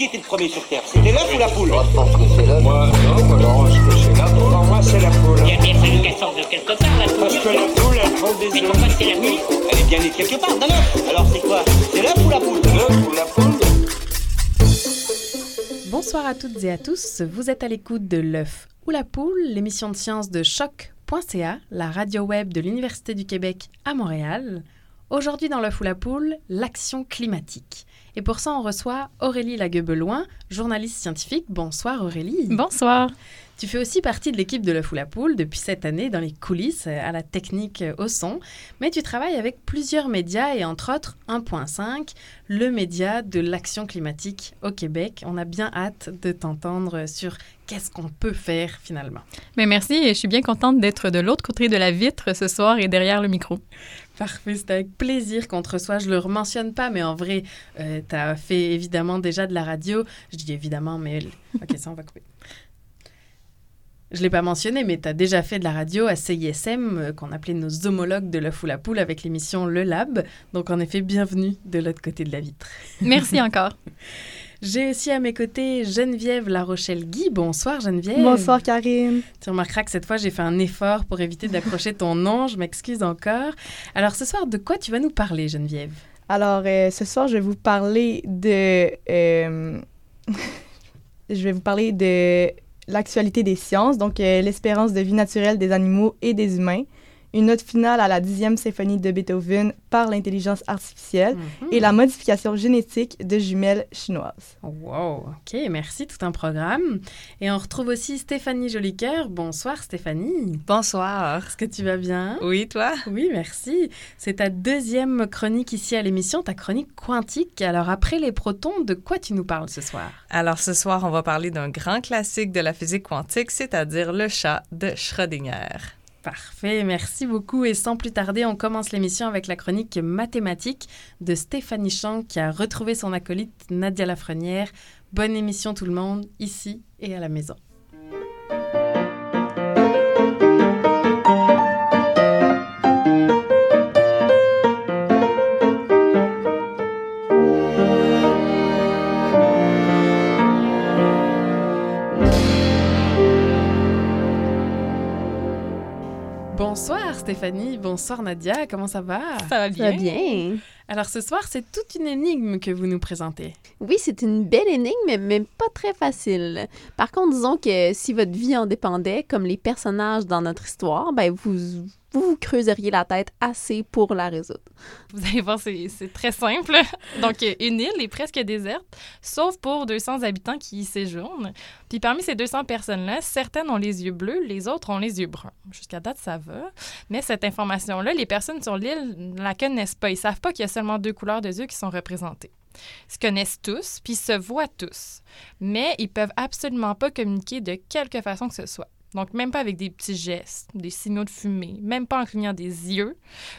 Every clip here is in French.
Qui était le premier sur Terre? C'était l'œuf ou la poule? Moi, je pense que c'est l'œuf. Moi, non, moi, non, je que c'est la poule. Pour moi, c'est la poule. Il a bien fallu qu'elle sorte de quelque part, la Parce poule. que la poule, elle prend des Mais œufs. pourquoi c'est la nuit Elle est bien née quelque part, d'un œuf. Alors c'est quoi? C'est l'œuf ou la poule? L'œuf ou la poule Bonsoir à toutes et à tous, vous êtes à l'écoute de l'œuf ou la poule, l'émission de sciences de choc.ca, la radio web de l'Université du Québec à Montréal. Aujourd'hui dans l'œuf ou la poule, l'action climatique. Et pour ça, on reçoit Aurélie Laguebeloin, journaliste scientifique. Bonsoir Aurélie. Bonsoir. Tu fais aussi partie de l'équipe de l'œuf ou la poule depuis cette année dans les coulisses, euh, à la technique, euh, au son, mais tu travailles avec plusieurs médias et entre autres 1.5, le média de l'action climatique au Québec. On a bien hâte de t'entendre sur qu'est-ce qu'on peut faire finalement. Mais merci et je suis bien contente d'être de l'autre côté de la vitre ce soir et derrière le micro. Parfait, c'est avec plaisir qu'on te reçoit. Je le mentionne pas, mais en vrai, euh, tu as fait évidemment déjà de la radio. Je dis évidemment, mais... Ok, ça, on va couper. Je l'ai pas mentionné, mais tu as déjà fait de la radio à CISM, euh, qu'on appelait nos homologues de l'œuf ou la poule avec l'émission Le Lab. Donc, en effet, bienvenue de l'autre côté de la vitre. Merci encore. J'ai aussi à mes côtés Geneviève La Rochelle-Guy. Bonsoir, Geneviève. Bonsoir Karine. Tu remarqueras que cette fois, j'ai fait un effort pour éviter d'accrocher ton nom. Je m'excuse encore. Alors, ce soir, de quoi tu vas nous parler, Geneviève? Alors, euh, ce soir, je vais vous parler de... euh, je vais vous parler de l'actualité des sciences, donc euh, l'espérance de vie naturelle des animaux et des humains, une note finale à la dixième symphonie de Beethoven par l'intelligence artificielle Mhm. et la modification génétique de jumelles chinoises. Wow, ok, merci, tout un programme. Et on retrouve aussi Stéphanie Jolicoeur. Bonsoir Stéphanie. Bonsoir. Est-ce que tu vas bien? Oui, toi? Oui, merci. C'est ta deuxième chronique ici à l'émission, ta chronique quantique. Alors après les protons, de quoi tu nous parles ce soir? Alors ce soir, on va parler d'un grand classique de la physique quantique, c'est-à-dire le chat de Schrödinger. Parfait, merci beaucoup. Et sans plus tarder, on commence l'émission avec la chronique mathématique de Stéphanie Chang qui a retrouvé son acolyte Nadia Lafrenière. Bonne émission tout le monde, ici et à la maison. Bonsoir Stéphanie, bonsoir Nadia, comment ça va? Ça va Ça va bien. Alors ce soir, c'est toute une énigme que vous nous présentez. Oui, c'est une belle énigme, mais pas très facile. Par contre, disons que si votre vie en dépendait, comme les personnages dans notre histoire, ben vous vous, creuseriez la tête assez pour la résoudre. Vous allez voir, c'est très simple. Donc, une île est presque déserte, sauf pour 200 habitants qui y séjournent. Puis parmi ces 200 personnes-là, certaines ont les yeux bleus, les autres ont les yeux bruns. Jusqu'à date, ça va. Mais cette information-là, les personnes sur l'île ne la connaissent pas. Ils savent pas qu'il y a seulement deux couleurs de yeux qui sont représentées. Ils se connaissent tous, puis se voient tous. Mais ils peuvent absolument pas communiquer de quelque façon que ce soit. Donc, même pas avec des petits gestes, des signaux de fumée, même pas en clignant des yeux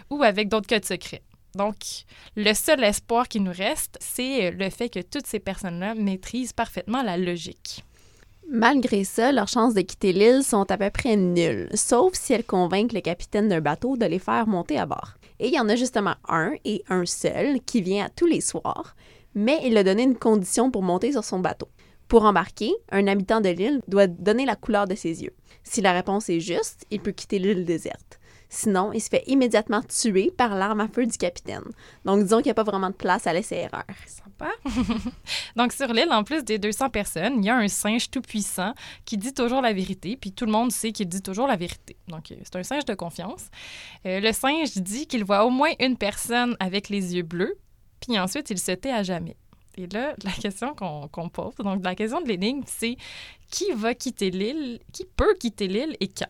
ou avec d'autres codes secrets. Donc, le seul espoir qui nous reste, c'est le fait que toutes ces personnes-là maîtrisent parfaitement la logique. Malgré ça, leurs chances de quitter l'île sont à peu près nulles, sauf si elles convainquent le capitaine d'un bateau de les faire monter à bord. Et il y en a justement un, et un seul, qui vient à tous les soirs, mais il a donné une condition pour monter sur son bateau. Pour embarquer, un habitant de l'île doit donner la couleur de ses yeux. Si la réponse est juste, il peut quitter l'île déserte. Sinon, il se fait immédiatement tuer par l'arme à feu du capitaine. Donc, disons qu'il n'y a pas vraiment de place à laisser erreur. Sympa. Donc, sur l'île, en plus des 200 personnes, il y a un singe tout-puissant qui dit toujours la vérité, puis tout le monde sait qu'il dit toujours la vérité. Donc, euh, c'est un singe de confiance. Euh, le singe dit qu'il voit au moins une personne avec les yeux bleus, puis ensuite, il se tait à jamais. Et là, la question qu'on pose, donc la question de l'énigme, c'est qui va quitter l'île, qui peut quitter l'île et quand?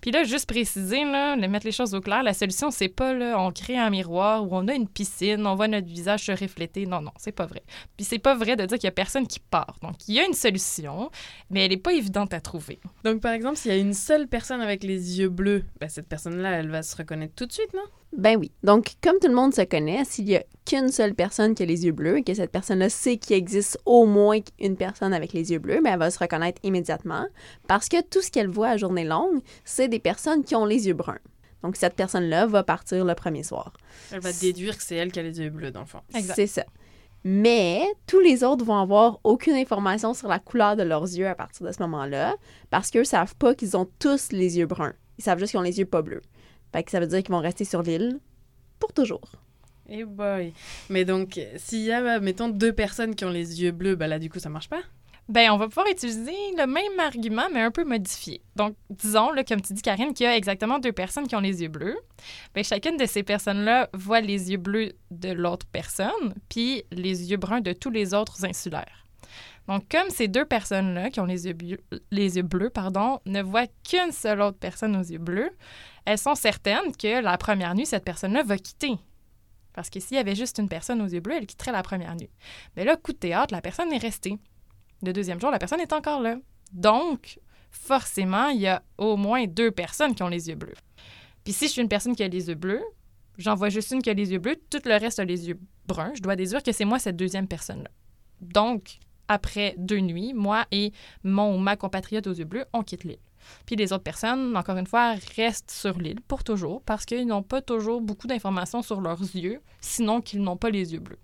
Puis là, juste préciser, là, mettre les choses au clair, la solution, c'est pas là, on crée un miroir où on a une piscine, on voit notre visage se refléter. Non, non, c'est pas vrai. Puis c'est pas vrai de dire qu'il y a personne qui part. Donc, il y a une solution, mais elle n'est pas évidente à trouver. Donc par exemple, s'il y a une seule personne avec les yeux bleus, ben, cette personne-là, elle va se reconnaître tout de suite, non? Ben oui. Donc, comme tout le monde se connaît, s'il y a qu'une seule personne qui a les yeux bleus et que cette personne-là sait qu'il existe au moins une personne avec les yeux bleus, ben elle va se reconnaître immédiatement parce que tout ce qu'elle voit à journée longue, c'est des personnes qui ont les yeux bruns. Donc, cette personne-là va partir le premier soir. Elle va déduire que c'est elle qui a les yeux bleus, dans le fond. Exact. C'est ça. Mais tous les autres vont avoir aucune information sur la couleur de leurs yeux à partir de ce moment-là, parce qu'eux savent pas qu'ils ont tous les yeux bruns. Ils savent juste qu'ils ont les yeux pas bleus. Fait que ça veut dire qu'ils vont rester sur l'île pour toujours. Eh boy. Mais donc, s'il y a, mettons, deux personnes qui ont les yeux bleus, ben là, du coup, ça marche pas? Ben, on va pouvoir utiliser le même argument, mais un peu modifié. Donc, disons, là, comme tu dis, Karine, qu'il y a exactement deux personnes qui ont les yeux bleus. Ben, chacune de ces personnes-là voit les yeux bleus de l'autre personne, puis les yeux bruns de tous les autres insulaires. Donc, comme ces deux personnes-là qui ont les yeux, bu- les yeux bleus ne voient qu'une seule autre personne aux yeux bleus, elles sont certaines que la première nuit, cette personne-là va quitter. Parce que s'il y avait juste une personne aux yeux bleus, elle quitterait la première nuit. Mais là, coup de théâtre, la personne est restée. Le deuxième jour, la personne est encore là. Donc, forcément, il y a au moins deux personnes qui ont les yeux bleus. Puis si je suis une personne qui a les yeux bleus, j'en vois juste une qui a les yeux bleus, tout le reste a les yeux bruns. Je dois déduire que c'est moi cette deuxième personne-là. Donc, après deux nuits, moi et mon ou ma compatriote aux yeux bleus, on quitte l'île. Puis les autres personnes, encore une fois, restent sur l'île pour toujours parce qu'ils n'ont pas toujours beaucoup d'informations sur leurs yeux, sinon qu'ils n'ont pas les yeux bleus.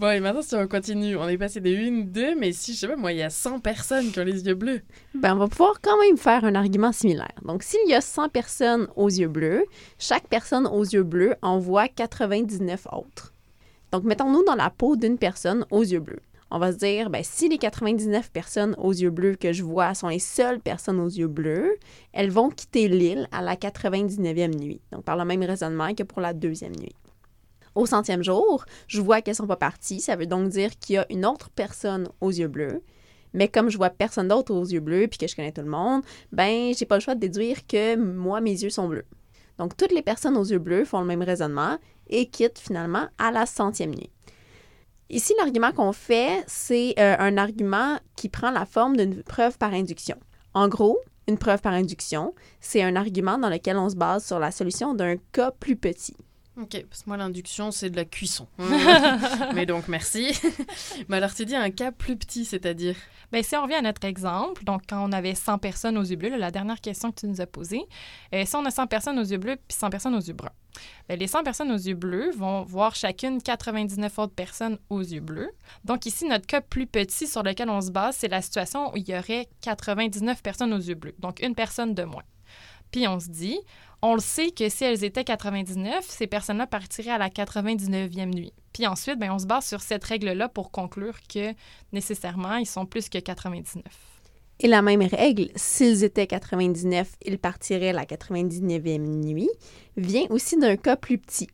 Bon, et maintenant, si on continue, on est passé de une, deux, mais si, je sais pas, moi, il y a 100 personnes qui ont les yeux bleus. Ben, on va pouvoir quand même faire un argument similaire. Donc, s'il y a 100 personnes aux yeux bleus, chaque personne aux yeux bleus en voit 99 autres. Donc, mettons-nous dans la peau d'une personne aux yeux bleus. On va se dire, ben, si les 99 personnes aux yeux bleus que je vois sont les seules personnes aux yeux bleus, elles vont quitter l'île à la 99e nuit. Donc, par le même raisonnement que pour la deuxième nuit. Au centième jour, je vois qu'elles sont pas parties. Ça veut donc dire qu'il y a une autre personne aux yeux bleus. Mais comme je vois personne d'autre aux yeux bleus puis que je connais tout le monde, ben j'ai pas le choix de déduire que moi mes yeux sont bleus. Donc toutes les personnes aux yeux bleus font le même raisonnement et quittent finalement à la centième nuit. Ici, l'argument qu'on fait, c'est euh, un argument qui prend la forme d'une preuve par induction. En gros, une preuve par induction, c'est un argument dans lequel on se base sur la solution d'un cas plus petit. Ok, parce que moi, l'induction, c'est de la cuisson. mais donc, merci. mais alors, tu dis un cas plus petit, c'est-à-dire? Bien, si on revient à notre exemple, donc quand on avait 100 personnes aux yeux bleus, là, la dernière question que tu nous as posée, euh, si on a 100 personnes aux yeux bleus puis 100 personnes aux yeux bruns, bien, les 100 personnes aux yeux bleus vont voir chacune 99 autres personnes aux yeux bleus. Donc ici, notre cas plus petit sur lequel on se base, c'est la situation où il y aurait 99 personnes aux yeux bleus, donc une personne de moins. Puis on se dit, on le sait que si elles étaient 99, ces personnes-là partiraient à la 99e nuit. Puis ensuite, ben, on se base sur cette règle-là pour conclure que nécessairement, ils sont plus que 99. Et la même règle, s'ils étaient 99, ils partiraient la 99e nuit, vient aussi d'un cas plus petit.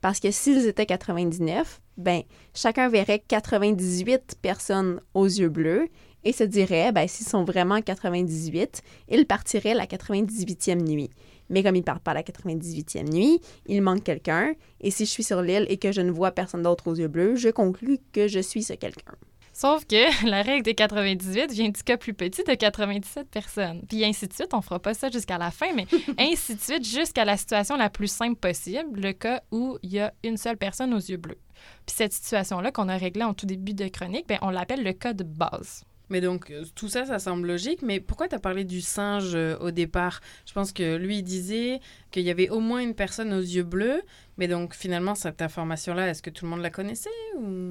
Parce que s'ils étaient 99, ben, chacun verrait 98 personnes aux yeux bleus et se dirait, ben, s'ils sont vraiment 98, ils partiraient la 98e nuit. Mais comme ils ne partent pas la 98e nuit, il manque quelqu'un, et si je suis sur l'île et que je ne vois personne d'autre aux yeux bleus, je conclus que je suis ce quelqu'un. Sauf que la règle des 98 vient du cas plus petit de 97 personnes. Puis ainsi de suite, on fera pas ça jusqu'à la fin, mais ainsi de suite jusqu'à la situation la plus simple possible, le cas où il y a une seule personne aux yeux bleus. Puis cette situation-là qu'on a réglée en tout début de chronique, ben, on l'appelle le cas de base. Mais donc, euh, tout ça, ça semble logique, mais pourquoi tu as parlé du singe euh, au départ? Je pense que lui, il disait qu'il y avait au moins une personne aux yeux bleus, mais donc finalement, cette information-là, est-ce que tout le monde la connaissait ou...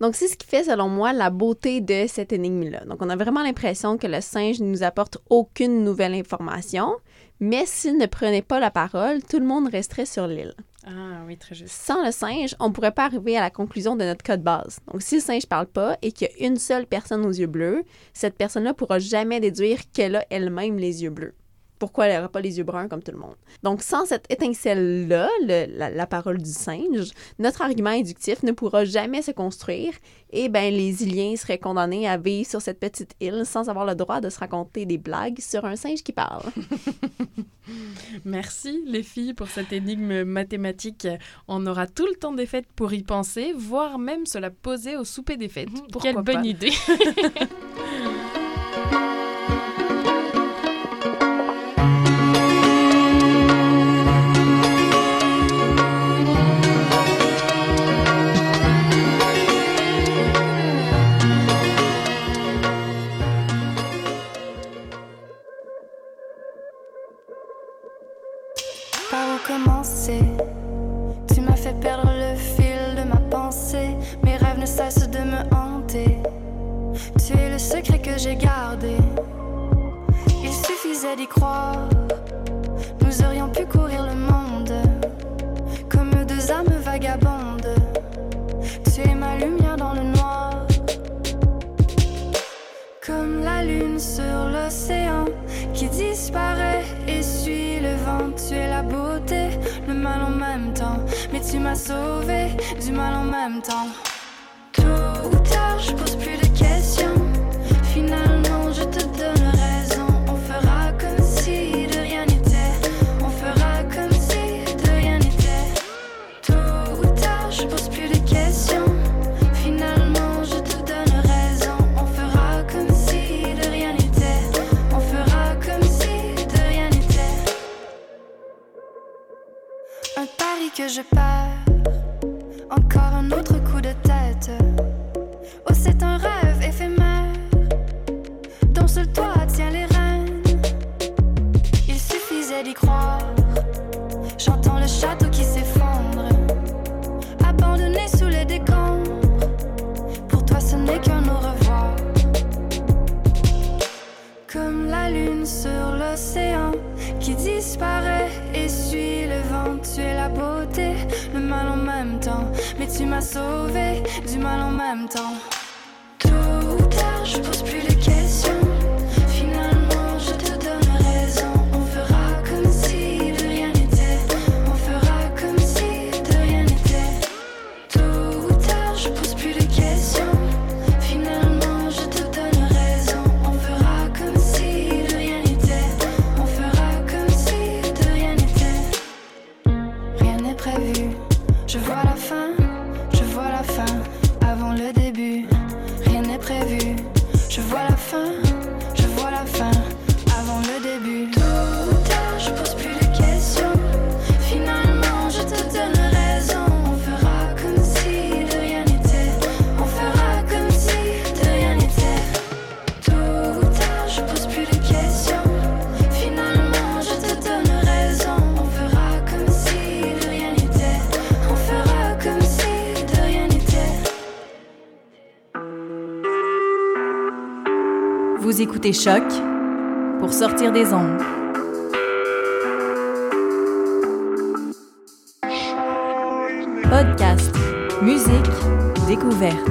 Donc, c'est ce qui fait, selon moi, la beauté de cette énigme-là. Donc, on a vraiment l'impression que le singe ne nous apporte aucune nouvelle information, mais s'il ne prenait pas la parole, tout le monde resterait sur l'île. Ah oui, très juste. Sans le singe, on ne pourrait pas arriver à la conclusion de notre cas de base. Donc, si le singe parle pas et qu'il y a une seule personne aux yeux bleus, cette personne-là pourra jamais déduire qu'elle a elle-même les yeux bleus. Pourquoi elle n'aura pas les yeux bruns comme tout le monde? Donc, sans cette étincelle-là, le- la, la parole du singe, notre argument inductif ne pourra jamais se construire et ben les Iliens seraient condamnés à vivre sur cette petite île sans avoir le droit de se raconter des blagues sur un singe qui parle. Merci les filles pour cette énigme mathématique. On aura tout le temps des fêtes pour y penser, voire même se la poser au souper des fêtes. Pourquoi Quelle bonne pas? idée! Sauvé du mal en même temps. Tôt ou tard, je pose plus de questions. Finalement, je te donne raison. On fera comme si de rien n'était. On fera comme si de rien n'était. Tôt ou tard, je pose plus de questions. Finalement, je te donne raison. On fera comme si de rien n'était. On fera comme si de rien n'était. Un pari que je perds. Écoutez Choc pour sortir des ondes. Podcast, musique, découverte.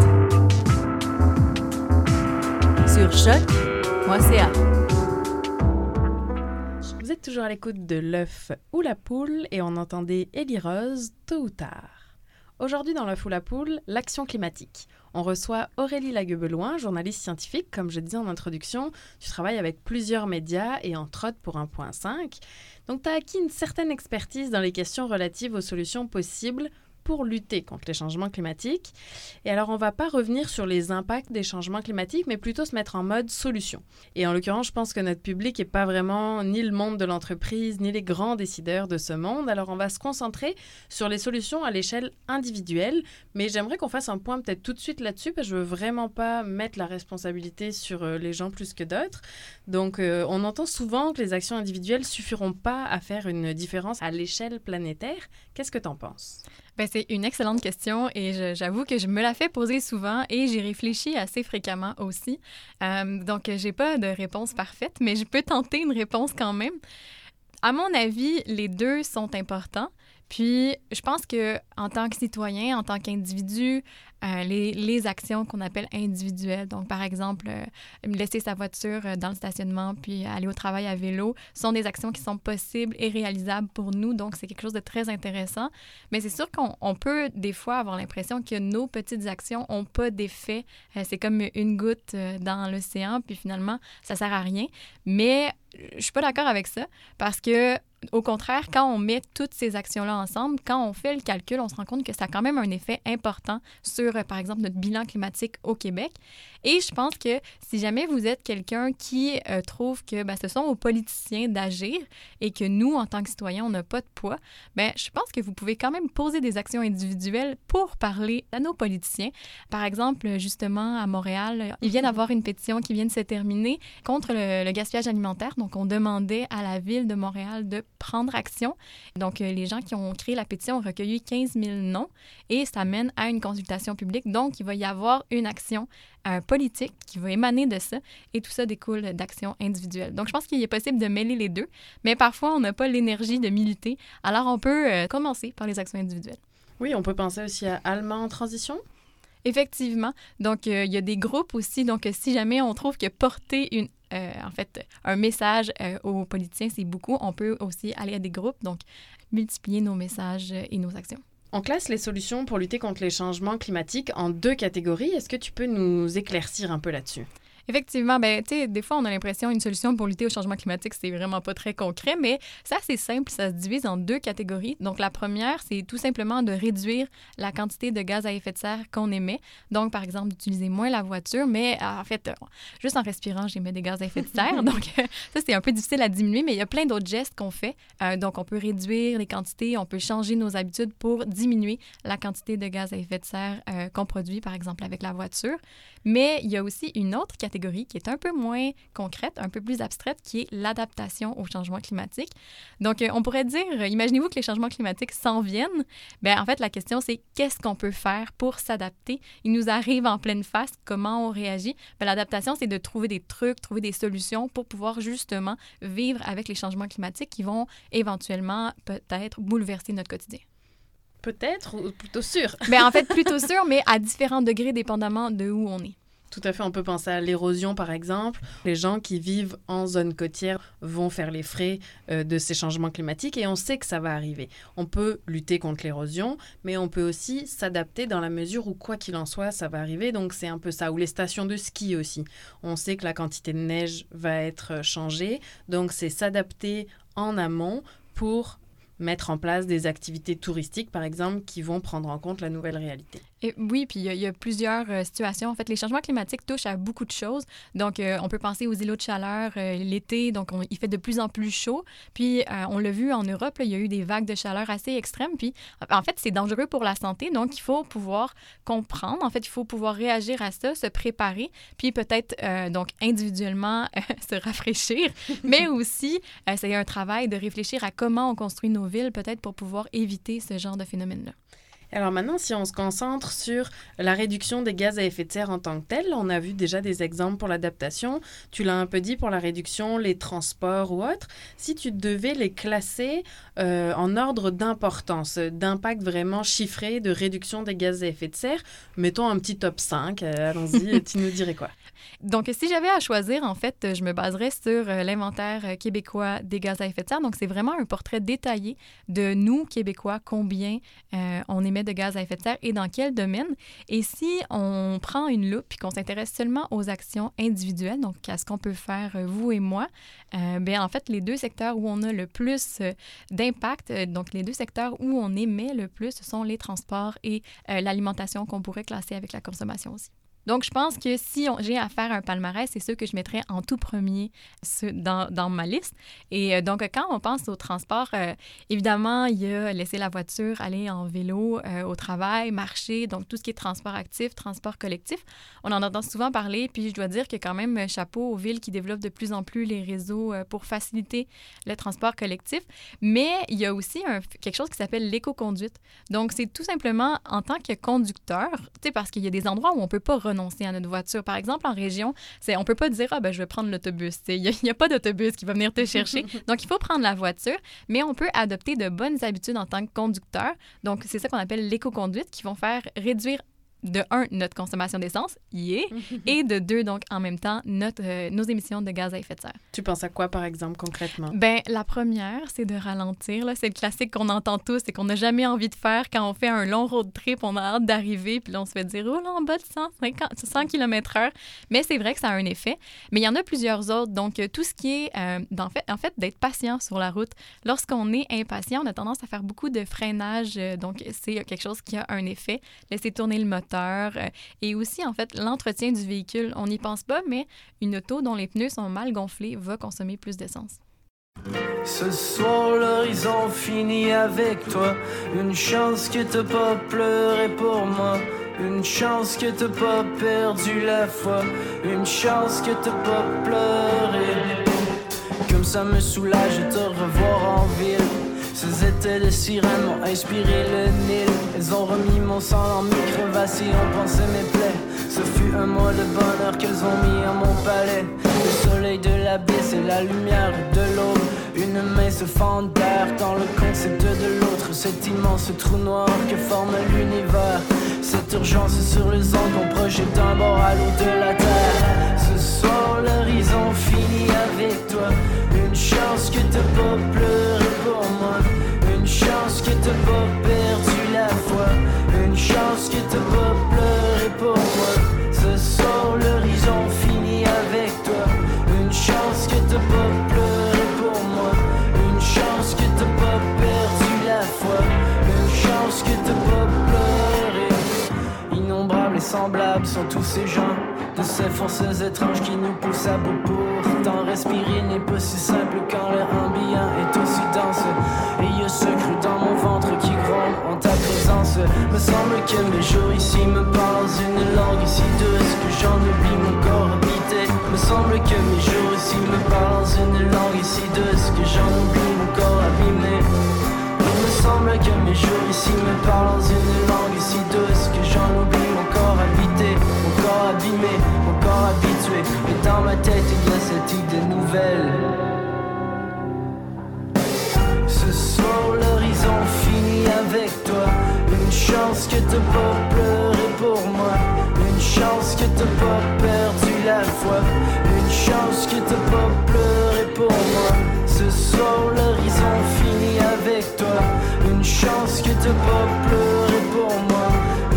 Sur choc.ca. Vous êtes toujours à l'écoute de l'œuf ou la poule et on entendait Élie Rose tôt ou tard. Aujourd'hui dans l'œuf ou la poule, l'action climatique. On reçoit Aurélie Laguebeloin, journaliste scientifique. Comme je disais en introduction, tu travailles avec plusieurs médias et entre autres pour 1.5. Donc tu as acquis une certaine expertise dans les questions relatives aux solutions possibles pour lutter contre les changements climatiques. Et alors, on ne va pas revenir sur les impacts des changements climatiques, mais plutôt se mettre en mode solution. Et en l'occurrence, je pense que notre public n'est pas vraiment ni le monde de l'entreprise, ni les grands décideurs de ce monde. Alors, on va se concentrer sur les solutions à l'échelle individuelle. Mais j'aimerais qu'on fasse un point peut-être tout de suite là-dessus, parce que je veux vraiment pas mettre la responsabilité sur euh, les gens plus que d'autres. Donc, euh, on entend souvent que les actions individuelles suffiront pas à faire une différence à l'échelle planétaire. Qu'est-ce que tu en penses? Ben, c'est une excellente question et j'avoue que je me la fais poser souvent et j'y réfléchis assez fréquemment aussi. Euh, donc, j'ai pas de réponse parfaite, mais je peux tenter une réponse quand même. À mon avis, les deux sont importants. Puis, je pense que en tant que citoyen, en tant qu'individu, euh, les, actions qu'on appelle individuelles, donc par exemple, euh, laisser sa voiture euh, dans le stationnement puis aller au travail à vélo, sont des actions qui sont possibles et réalisables pour nous. Donc, c'est quelque chose de très intéressant. Mais c'est sûr qu'on on peut des fois avoir l'impression que nos petites actions n'ont pas d'effet. C'est comme une goutte dans l'océan, puis finalement, ça sert à rien. Mais je suis pas d'accord avec ça parce que au contraire, quand on met toutes ces actions-là ensemble, quand on fait le calcul, on se rend compte que ça a quand même un effet important sur, euh, par exemple, notre bilan climatique au Québec. Et je pense que si jamais vous êtes quelqu'un qui euh, trouve que ben, ce sont aux politiciens d'agir et que nous, en tant que citoyens, on n'a pas de poids, ben, je pense que vous pouvez quand même poser des actions individuelles pour parler à nos politiciens. Par exemple, justement, à Montréal, ils viennent d'avoir une pétition qui vient de se terminer contre le, le gaspillage alimentaire. Donc, on demandait à la ville de Montréal de prendre action. Donc, euh, les gens qui ont créé la pétition ont recueilli 15 000 noms et ça mène à une consultation public. Donc, il va y avoir une action euh, politique qui va émaner de ça et tout ça découle d'actions individuelles. Donc, je pense qu'il est possible de mêler les deux, mais parfois, on n'a pas l'énergie de militer. Alors, on peut euh, commencer par les actions individuelles. Oui, on peut penser aussi à Allemand en transition. Effectivement. Donc, euh, il y a des groupes aussi. Donc, si jamais on trouve que porter une, euh, en fait, un message euh, aux politiciens, c'est beaucoup, on peut aussi aller à des groupes. Donc, multiplier nos messages et nos actions. On classe les solutions pour lutter contre les changements climatiques en deux catégories. Est-ce que tu peux nous éclaircir un peu là-dessus? Effectivement, ben, des fois, on a l'impression une solution pour lutter au changement climatique, c'est vraiment pas très concret, mais ça, c'est simple, ça se divise en deux catégories. Donc, la première, c'est tout simplement de réduire la quantité de gaz à effet de serre qu'on émet. Donc, par exemple, d'utiliser moins la voiture, mais en fait, juste en respirant, j'émets des gaz à effet de serre. donc, ça, c'est un peu difficile à diminuer, mais il y a plein d'autres gestes qu'on fait. Euh, donc, on peut réduire les quantités, on peut changer nos habitudes pour diminuer la quantité de gaz à effet de serre euh, qu'on produit, par exemple, avec la voiture. Mais il y a aussi une autre catégorie qui est un peu moins concrète, un peu plus abstraite, qui est l'adaptation au changement climatique. Donc, euh, on pourrait dire, imaginez-vous que les changements climatiques s'en viennent. Bien, en fait, la question, c'est qu'est-ce qu'on peut faire pour s'adapter? Il nous arrive en pleine face, comment on réagit? Bien, l'adaptation, c'est de trouver des trucs, trouver des solutions pour pouvoir justement vivre avec les changements climatiques qui vont éventuellement peut-être bouleverser notre quotidien. Peut-être ou plutôt sûr? Bien, en fait, plutôt sûr, mais à différents degrés dépendamment de où on est. Tout à fait, on peut penser à l'érosion par exemple. Les gens qui vivent en zone côtière vont faire les frais euh, de ces changements climatiques et on sait que ça va arriver. On peut lutter contre l'érosion, mais on peut aussi s'adapter dans la mesure où quoi qu'il en soit, ça va arriver. Donc c'est un peu ça. Ou les stations de ski aussi. On sait que la quantité de neige va être changée, donc c'est s'adapter en amont pour mettre en place des activités touristiques, par exemple, qui vont prendre en compte la nouvelle réalité. Et oui, puis il y, a plusieurs euh, situations. En fait, les changements climatiques touchent à beaucoup de choses. Donc, euh, on peut penser aux îlots de chaleur euh, l'été. Donc, il fait de plus en plus chaud. Puis, on l'a vu en Europe, il y a eu des vagues de chaleur assez extrêmes. Puis, en fait, c'est dangereux pour la santé. Donc, il faut pouvoir comprendre. En fait, il faut pouvoir réagir à ça, se préparer. Puis, peut-être, donc, individuellement, se rafraîchir. mais aussi, c'est un travail de réfléchir à comment on construit nos villes, peut-être pour pouvoir éviter ce genre de phénomène-là. Alors maintenant, si on se concentre sur la réduction des gaz à effet de serre en tant que tel, on a vu déjà des exemples pour l'adaptation. Tu l'as un peu dit pour la réduction, les transports ou autres. Si tu devais les classer euh, en ordre d'importance, d'impact vraiment chiffré de réduction des gaz à effet de serre, mettons un petit top 5. Euh, allons-y, tu nous dirais quoi? Donc, si j'avais à choisir, en fait, je me baserais sur euh, l'inventaire québécois des gaz à effet de serre. Donc, c'est vraiment un portrait détaillé de nous, Québécois, combien on émet de gaz à effet de serre et dans quel domaine? Et si on prend une loupe et qu'on s'intéresse seulement aux actions individuelles, donc à ce qu'on peut faire euh, vous et moi, euh, bien en fait, les deux secteurs où on a le plus euh, d'impact, donc les deux secteurs où on émet le plus, ce sont les transports et l'alimentation qu'on pourrait classer avec la consommation aussi. Donc, je pense que si j'ai à faire un palmarès, c'est ceux que je mettrais en tout premier dans, ma liste. Et euh, donc, quand on pense au transport, euh, évidemment, il y a laisser la voiture, aller en vélo euh, au travail, marcher, donc tout ce qui est transport actif, transport collectif. On en entend souvent parler, puis je dois dire que quand même, chapeau aux villes qui développent de plus en plus les réseaux pour faciliter le transport collectif. Mais il y a aussi quelque chose qui s'appelle l'éco-conduite. Donc, c'est tout simplement en tant que conducteur, tu sais, parce qu'il y a des endroits où on peut pas à notre voiture. Par exemple, en région, c'est on peut pas dire ah ben je vais prendre l'autobus. Il n'y a, a, pas d'autobus qui va venir te chercher. Donc il faut prendre la voiture, mais on peut adopter de bonnes habitudes en tant que conducteur. Donc c'est ça qu'on appelle l'éco-conduite qui vont faire réduire de un, notre consommation d'essence, yeah, et de deux, donc en même temps, notre, euh, nos émissions de gaz à effet de serre. Tu penses à quoi, par exemple, concrètement? Ben, la première, c'est de ralentir. C'est le classique qu'on entend tous et qu'on n'a jamais envie de faire quand on fait un long road trip, on a hâte d'arriver, puis là, on se fait dire, oh là, en bas de 150, 100 km/h. Mais c'est vrai que ça a un effet. Mais il y en a plusieurs autres. Donc, euh, tout ce qui est, euh, en fait, en fait d'être patient sur la route. Lorsqu'on est impatient, on a tendance à faire beaucoup de freinage. donc, c'est quelque chose qui a un effet. Laisser tourner le moteur euh, et aussi, en fait, l'entretien du véhicule. On n'y pense pas, mais une auto dont les pneus sont mal gonflés va consommer plus d'essence. Ce soir, l'horizon finit avec toi. Une chance que t'as pas pleuré pour moi. Une chance que t'as pas perdu la foi. Une chance que t'as pas pleuré. Comme ça me soulage de te revoir en ville. De sirènes m'ont inspiré le Nil. Elles ont remis mon sang dans mes crevasses et ont pensé mes plaies. Ce fut un mois de bonheur qu'elles ont mis à mon palais. Le soleil de la baie, c'est la lumière de l'aube. Une main se fend d'air dans le concept de l'autre. Cet immense trou noir que forme l'univers. Cette urgence sur les ondes qu'on projette d'un bord à l'autre de la terre. Ce soir, l'horizon finit avec toi. Une chance que t'as pas pleuré t'as pas pleuré pour moi. Ce soir, l'horizon finit avec toi. Une chance que t'as pas pleuré pour moi. Une chance que t'as pas perdu la foi. Une chance que t'as pas pleuré. Innombrables et semblables sont tous ces gens de ces forces étranges qui nous poussent à bout pourtant respirer n'est pas si simple quand l'air ambiant est aussi dense et il y a ce cru dans mon ventre qui ta présence me semble que mes jours ici me parlent une langue si douce que j'en oublie mon corps habité me semble que mes jours ici me parlent une langue si douce que j'en oublie mon corps abîmé me semble que mes jours ici me parlent une langue si douce que j'en oublie mon corps habité, mon corps abîmé, mon corps habitué. Et dans ma tête il y a cette idée nouvelle. Ce soir l'horizon finit avec toi. Une chance que t'as pas pleuré pour moi. Une chance que t'as pas perdu la foi. Une chance que t'as pas pleuré pour moi. Ce soir l'horizon finit avec toi. Une chance que t'as pas pleuré pour moi.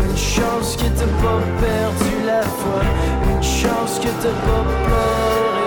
Une chance que t'as pas perdu la foi. Une chance que t'as pas pleuré.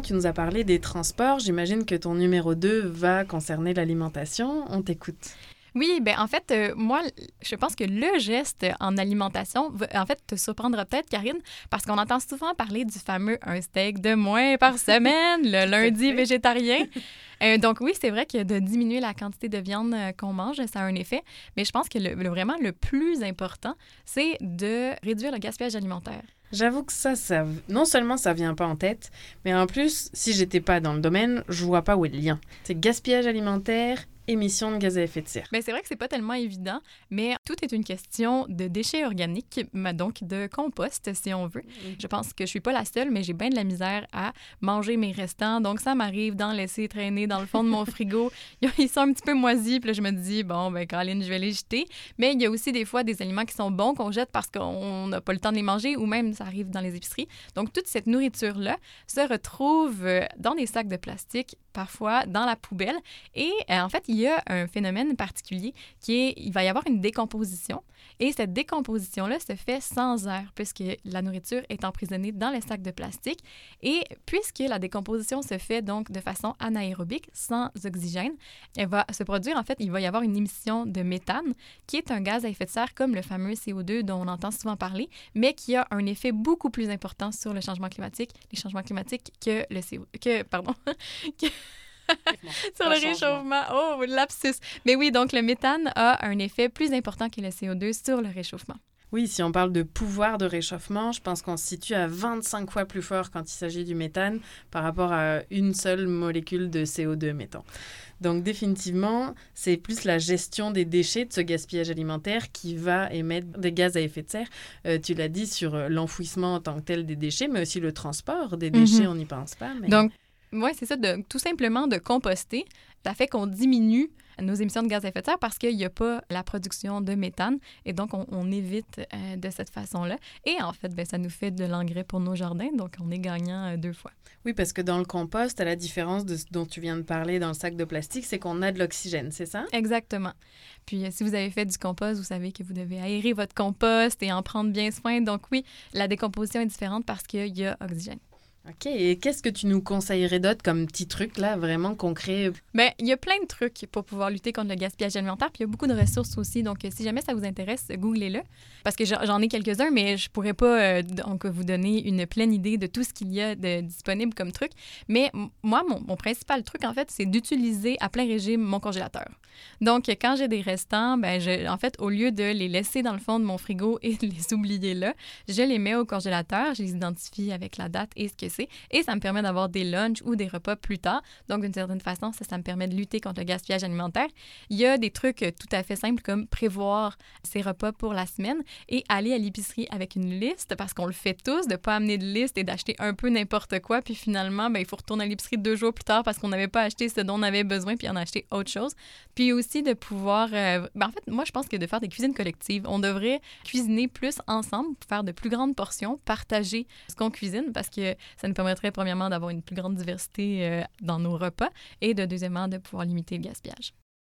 Numéro 1, tu nous as parlé des transports. J'imagine que ton numéro 2 va concerner l'alimentation. On t'écoute. Oui, ben en fait, euh, moi, je pense que le geste en alimentation, va, en fait, te surprendra peut-être, Karine, parce qu'on entend souvent parler du fameux un steak de moins par semaine, le lundi végétarien. Euh, donc oui, c'est vrai que de diminuer la quantité de viande euh, qu'on mange, ça a un effet, mais je pense que le, le- vraiment le plus important, c'est de réduire le gaspillage alimentaire. J'avoue que ça, ça, non seulement ça vient pas en tête, mais en plus, si j'étais pas dans le domaine, je vois pas où est le lien. C'est gaspillage alimentaire, émissions de gaz à effet de serre. Ben, c'est vrai que c'est pas tellement évident, mais tout est une question de déchets organiques, mais donc de compost, si on veut. Je pense que je suis pas la seule, mais j'ai bien de la misère à manger mes restants. Donc, ça m'arrive d'en laisser traîner dans le fond de mon frigo. Ils sont un petit peu moisis, puis là, je me dis, bon, ben, Caroline, je vais les jeter. Mais il y a aussi des fois des aliments qui sont bons qu'on jette parce qu'on n'a pas le temps de les manger ou même ça arrive dans les épiceries. Donc, toute cette nourriture-là se retrouve dans des sacs de plastique, parfois dans la poubelle. Et euh, en fait, il y a un phénomène particulier qui est, il va y avoir une décomposition. Et cette décomposition-là se fait sans air, puisque la nourriture est emprisonnée dans les sacs de plastique. Et puisque la décomposition se fait donc de façon anaérobique, sans oxygène, elle va se produire, en fait, il va y avoir une émission de méthane, qui est un gaz à effet de serre comme le fameux CO2 dont on entend souvent parler, mais qui a un effet beaucoup plus important sur le changement climatique, les changements climatiques, que le CO... que, pardon, sur le réchauffement. Oh, lapsus. Mais oui, donc le méthane a un effet plus important que le CO2 sur le réchauffement. Oui, si on parle de pouvoir de réchauffement, je pense qu'on se situe à 25 fois plus fort quand il s'agit du méthane par rapport à une seule molécule de CO2, mettons. Donc définitivement, c'est plus la gestion des déchets de ce gaspillage alimentaire qui va émettre des gaz à effet de serre. Euh, tu l'as dit sur l'enfouissement en tant que tel des déchets, mais aussi le transport des déchets, Mhm. on n'y pense pas. Mais... Donc, oui, c'est ça, de, tout simplement de composter, ça fait qu'on diminue nos émissions de gaz à effet de serre parce qu'il n'y a pas la production de méthane et donc on, on évite euh, de cette façon-là. Et en fait, ben, ça nous fait de l'engrais pour nos jardins, donc on est gagnant euh, deux fois. Oui, parce que dans le compost, à la différence de ce dont tu viens de parler dans le sac de plastique, c'est qu'on a de l'oxygène, c'est ça? Exactement. Puis euh, si vous avez fait du compost, vous savez que vous devez aérer votre compost et en prendre bien soin. Donc oui, la décomposition est différente parce qu'il y a oxygène. OK. Et qu'est-ce que tu nous conseillerais d'autre comme petit truc, là, vraiment concret? Bien, il y a plein de trucs pour pouvoir lutter contre le gaspillage alimentaire. Puis il y a beaucoup de ressources aussi. Donc, si jamais ça vous intéresse, googlez-le. Parce que j'en ai quelques-uns, mais je pourrais pas euh, donc, vous donner une pleine idée de tout ce qu'il y a de disponible comme truc. Mais moi, mon, principal truc, en fait, c'est d'utiliser à plein régime mon congélateur. Donc, quand j'ai des restants, ben, en fait, au lieu de les laisser dans le fond de mon frigo et de les oublier là, je les mets au congélateur, je les identifie avec la date et ce que et ça me permet d'avoir des lunchs ou des repas plus tard. Donc, d'une certaine façon, ça, me permet de lutter contre le gaspillage alimentaire. Il y a des trucs tout à fait simples comme prévoir ses repas pour la semaine et aller à l'épicerie avec une liste, parce qu'on le fait tous, de pas amener de liste et d'acheter un peu n'importe quoi, puis finalement, ben, il faut retourner à l'épicerie deux jours plus tard parce qu'on n'avait pas acheté ce dont on avait besoin, puis on a acheté autre chose. Puis aussi de pouvoir... Euh, ben, en fait, moi, je pense que de faire des cuisines collectives, on devrait cuisiner plus ensemble, faire de plus grandes portions, partager ce qu'on cuisine, parce que ça nous permettrait, premièrement, d'avoir une plus grande diversité euh, dans nos repas, et de deuxièmement, de pouvoir limiter le gaspillage.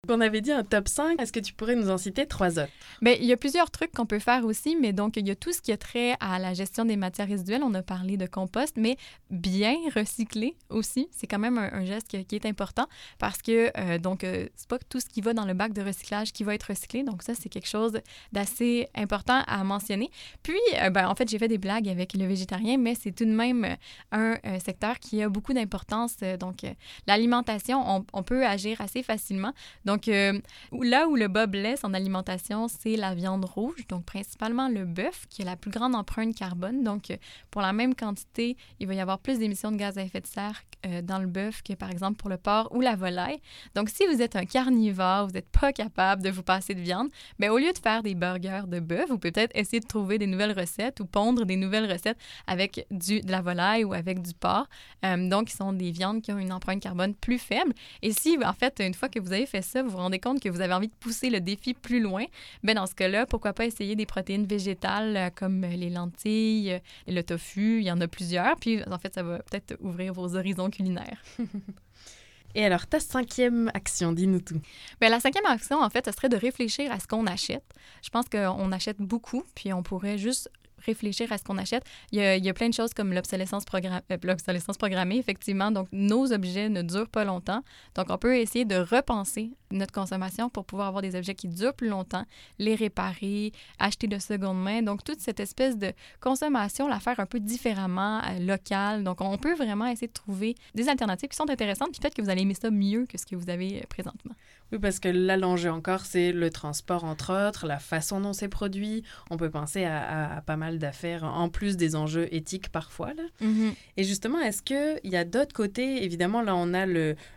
On avait dit un top 5. Est-ce que tu pourrais nous en citer trois autres? Bien, il y a plusieurs trucs qu'on peut faire aussi, mais donc, il y a tout ce qui a trait à la gestion des matières résiduelles. On a parlé de compost, mais bien recycler aussi. C'est quand même un, geste qui, est important parce que, euh, donc, euh, c'est pas tout ce qui va dans le bac de recyclage qui va être recyclé. Donc, ça, c'est quelque chose d'assez important à mentionner. Puis, euh, ben, en fait, j'ai fait des blagues avec le végétarien, mais c'est tout de même un, un secteur qui a beaucoup d'importance. Donc, l'alimentation, on, on, peut agir assez facilement. Donc, euh, là où le bas blesse en alimentation, c'est la viande rouge, donc principalement le bœuf, qui a la plus grande empreinte carbone. Donc, euh, pour la même quantité, il va y avoir plus d'émissions de gaz à effet de serre euh, dans le bœuf que, par exemple, pour le porc ou la volaille. Donc, si vous êtes un carnivore, vous n'êtes pas capable de vous passer de viande, bien, au lieu de faire des burgers de bœuf, vous pouvez peut-être essayer de trouver des nouvelles recettes ou pondre des nouvelles recettes avec du, de la volaille ou avec du porc. donc, ce sont des viandes qui ont une empreinte carbone plus faible. Et si, en fait, une fois que vous avez fait ça, vous vous rendez compte que vous avez envie de pousser le défi plus loin, ben dans ce cas-là, pourquoi pas essayer des protéines végétales euh, comme les lentilles, euh, le tofu, il y en a plusieurs. Puis en fait, ça va peut-être ouvrir vos horizons culinaires. Et alors, ta cinquième action, dis-nous tout. Bien, la cinquième action, en fait, ce serait de réfléchir à ce qu'on achète. Je pense qu'on achète beaucoup, puis on pourrait juste réfléchir à ce qu'on achète. Il y, a, plein de choses comme l'obsolescence programmée, euh, programmée, effectivement. Donc, nos objets ne durent pas longtemps. Donc, on peut essayer de repenser notre consommation pour pouvoir avoir des objets qui durent plus longtemps, les réparer, acheter de seconde main. Donc, toute cette espèce de consommation, la faire un peu différemment, euh, locale. Donc, on peut vraiment essayer de trouver des alternatives qui sont intéressantes, puis peut-être que vous allez aimer ça mieux que ce que vous avez euh, présentement. Oui, parce que là, l'enjeu encore, c'est le transport, entre autres, la façon dont c'est produit. On peut penser à, à, à pas mal d'affaires, en plus des enjeux éthiques parfois. Là. Mm -hmm. Et justement, est-ce qu'il y a d'autres côtés, évidemment, là, on a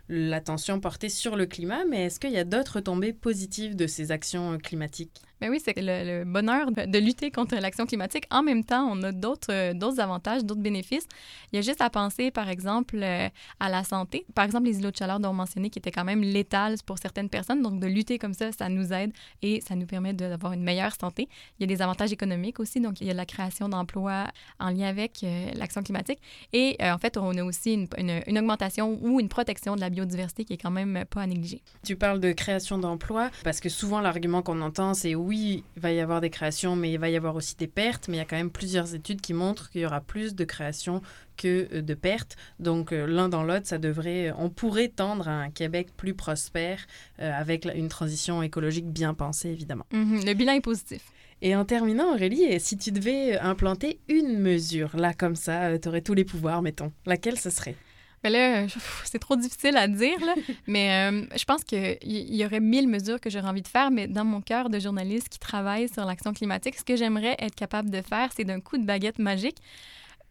l'attention portée sur le climat, mais est-ce qu'il y a d'autres retombées positives de ces actions climatiques? Ben oui, c'est le, bonheur de, lutter contre l'action climatique. En même temps, on a d'autres euh, d'autres avantages, d'autres bénéfices. Il y a juste à penser, par exemple, euh, à la santé. Par exemple, les îlots de chaleur dont on mentionnait qui étaient quand même létales pour certaines personnes. Donc, de lutter comme ça, ça nous aide et ça nous permet d'avoir une meilleure santé. Il y a des avantages économiques aussi. Donc, il y a la création d'emplois en lien avec euh, l'action climatique. Et en fait, on a aussi une, une, une, augmentation ou une protection de la biodiversité qui est quand même pas à négliger. Tu parles de création d'emplois parce que souvent, l'argument qu'on entend, c'est oui, il va y avoir des créations, mais il va y avoir aussi des pertes. Mais il y a quand même plusieurs études qui montrent qu'il y aura plus de créations que de pertes. Donc, euh, l'un dans l'autre, ça devrait, on pourrait tendre à un Québec plus prospère euh, avec une transition écologique bien pensée, évidemment. Mm -hmm. Le bilan est positif. Et en terminant, Aurélie, si tu devais implanter une mesure, là, comme ça, euh, tu aurais tous les pouvoirs, mettons, laquelle ce serait? Mais là, c'est trop difficile à dire, là. mais euh, je pense qu'il y, y aurait mille mesures que j'aurais envie de faire, mais dans mon cœur de journaliste qui travaille sur l'action climatique, ce que j'aimerais être capable de faire, c'est d'un coup de baguette magique,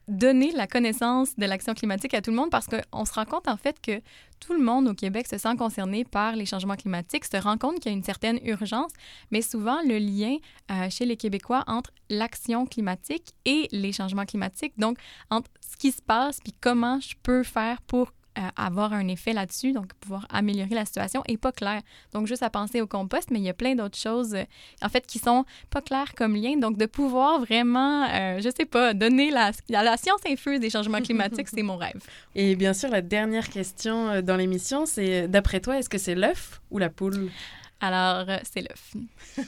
donner la connaissance de l'action climatique à tout le monde parce qu'on se rend compte en fait que tout le monde au Québec se sent concerné par les changements climatiques, se rend compte qu'il y a une certaine urgence, mais souvent le lien euh, chez les Québécois entre l'action climatique et les changements climatiques, donc entre ce qui se passe puis comment je peux faire pour euh, avoir un effet là-dessus, donc pouvoir améliorer la situation, est pas clair. Donc, juste à penser au compost, mais il y a plein d'autres choses, euh, en fait, qui sont pas claires comme lien. Donc, de pouvoir vraiment, euh, je sais pas, donner la, la science infuse des changements climatiques, c'est mon rêve. Et bien sûr, la dernière question euh, dans l'émission, c'est d'après toi, est-ce que c'est l'œuf ou la poule? Alors, c'est l'œuf.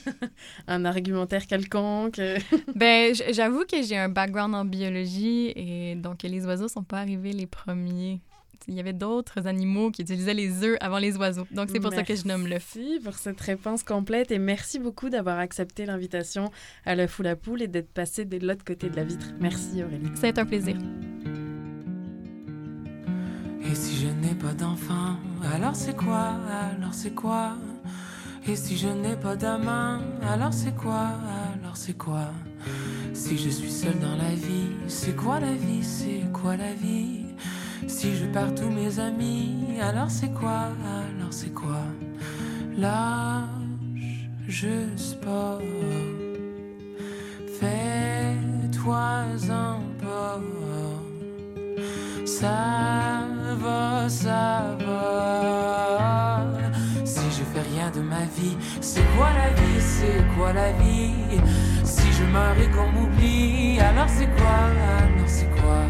Un argumentaire quelconque? ben, j'avoue que j'ai un background en biologie et donc les oiseaux sont pas arrivés les premiers. Il y avait d'autres animaux qui utilisaient les œufs avant les oiseaux. Donc, c'est pour ça que je nomme l'œuf. Merci pour cette réponse complète et merci beaucoup d'avoir accepté l'invitation à l'œuf ou la poule et d'être passé de l'autre côté de la vitre. Merci Aurélie. C'est un plaisir. Et si je n'ai pas d'enfant, alors c'est quoi? Alors c'est quoi? Et si je n'ai pas d'amant, alors c'est quoi? Alors c'est quoi? Si je suis seul dans la vie, c'est quoi la vie? C'est quoi la vie? Si je perds tous mes amis, alors c'est quoi? Alors c'est quoi? Lâche juste pas. Fais-toi-en pas. Ça va, ça va. Si je fais rien de ma vie, c'est quoi la vie, c'est quoi la vie? Si je meurs et qu'on m'oublie, alors c'est quoi, alors c'est quoi?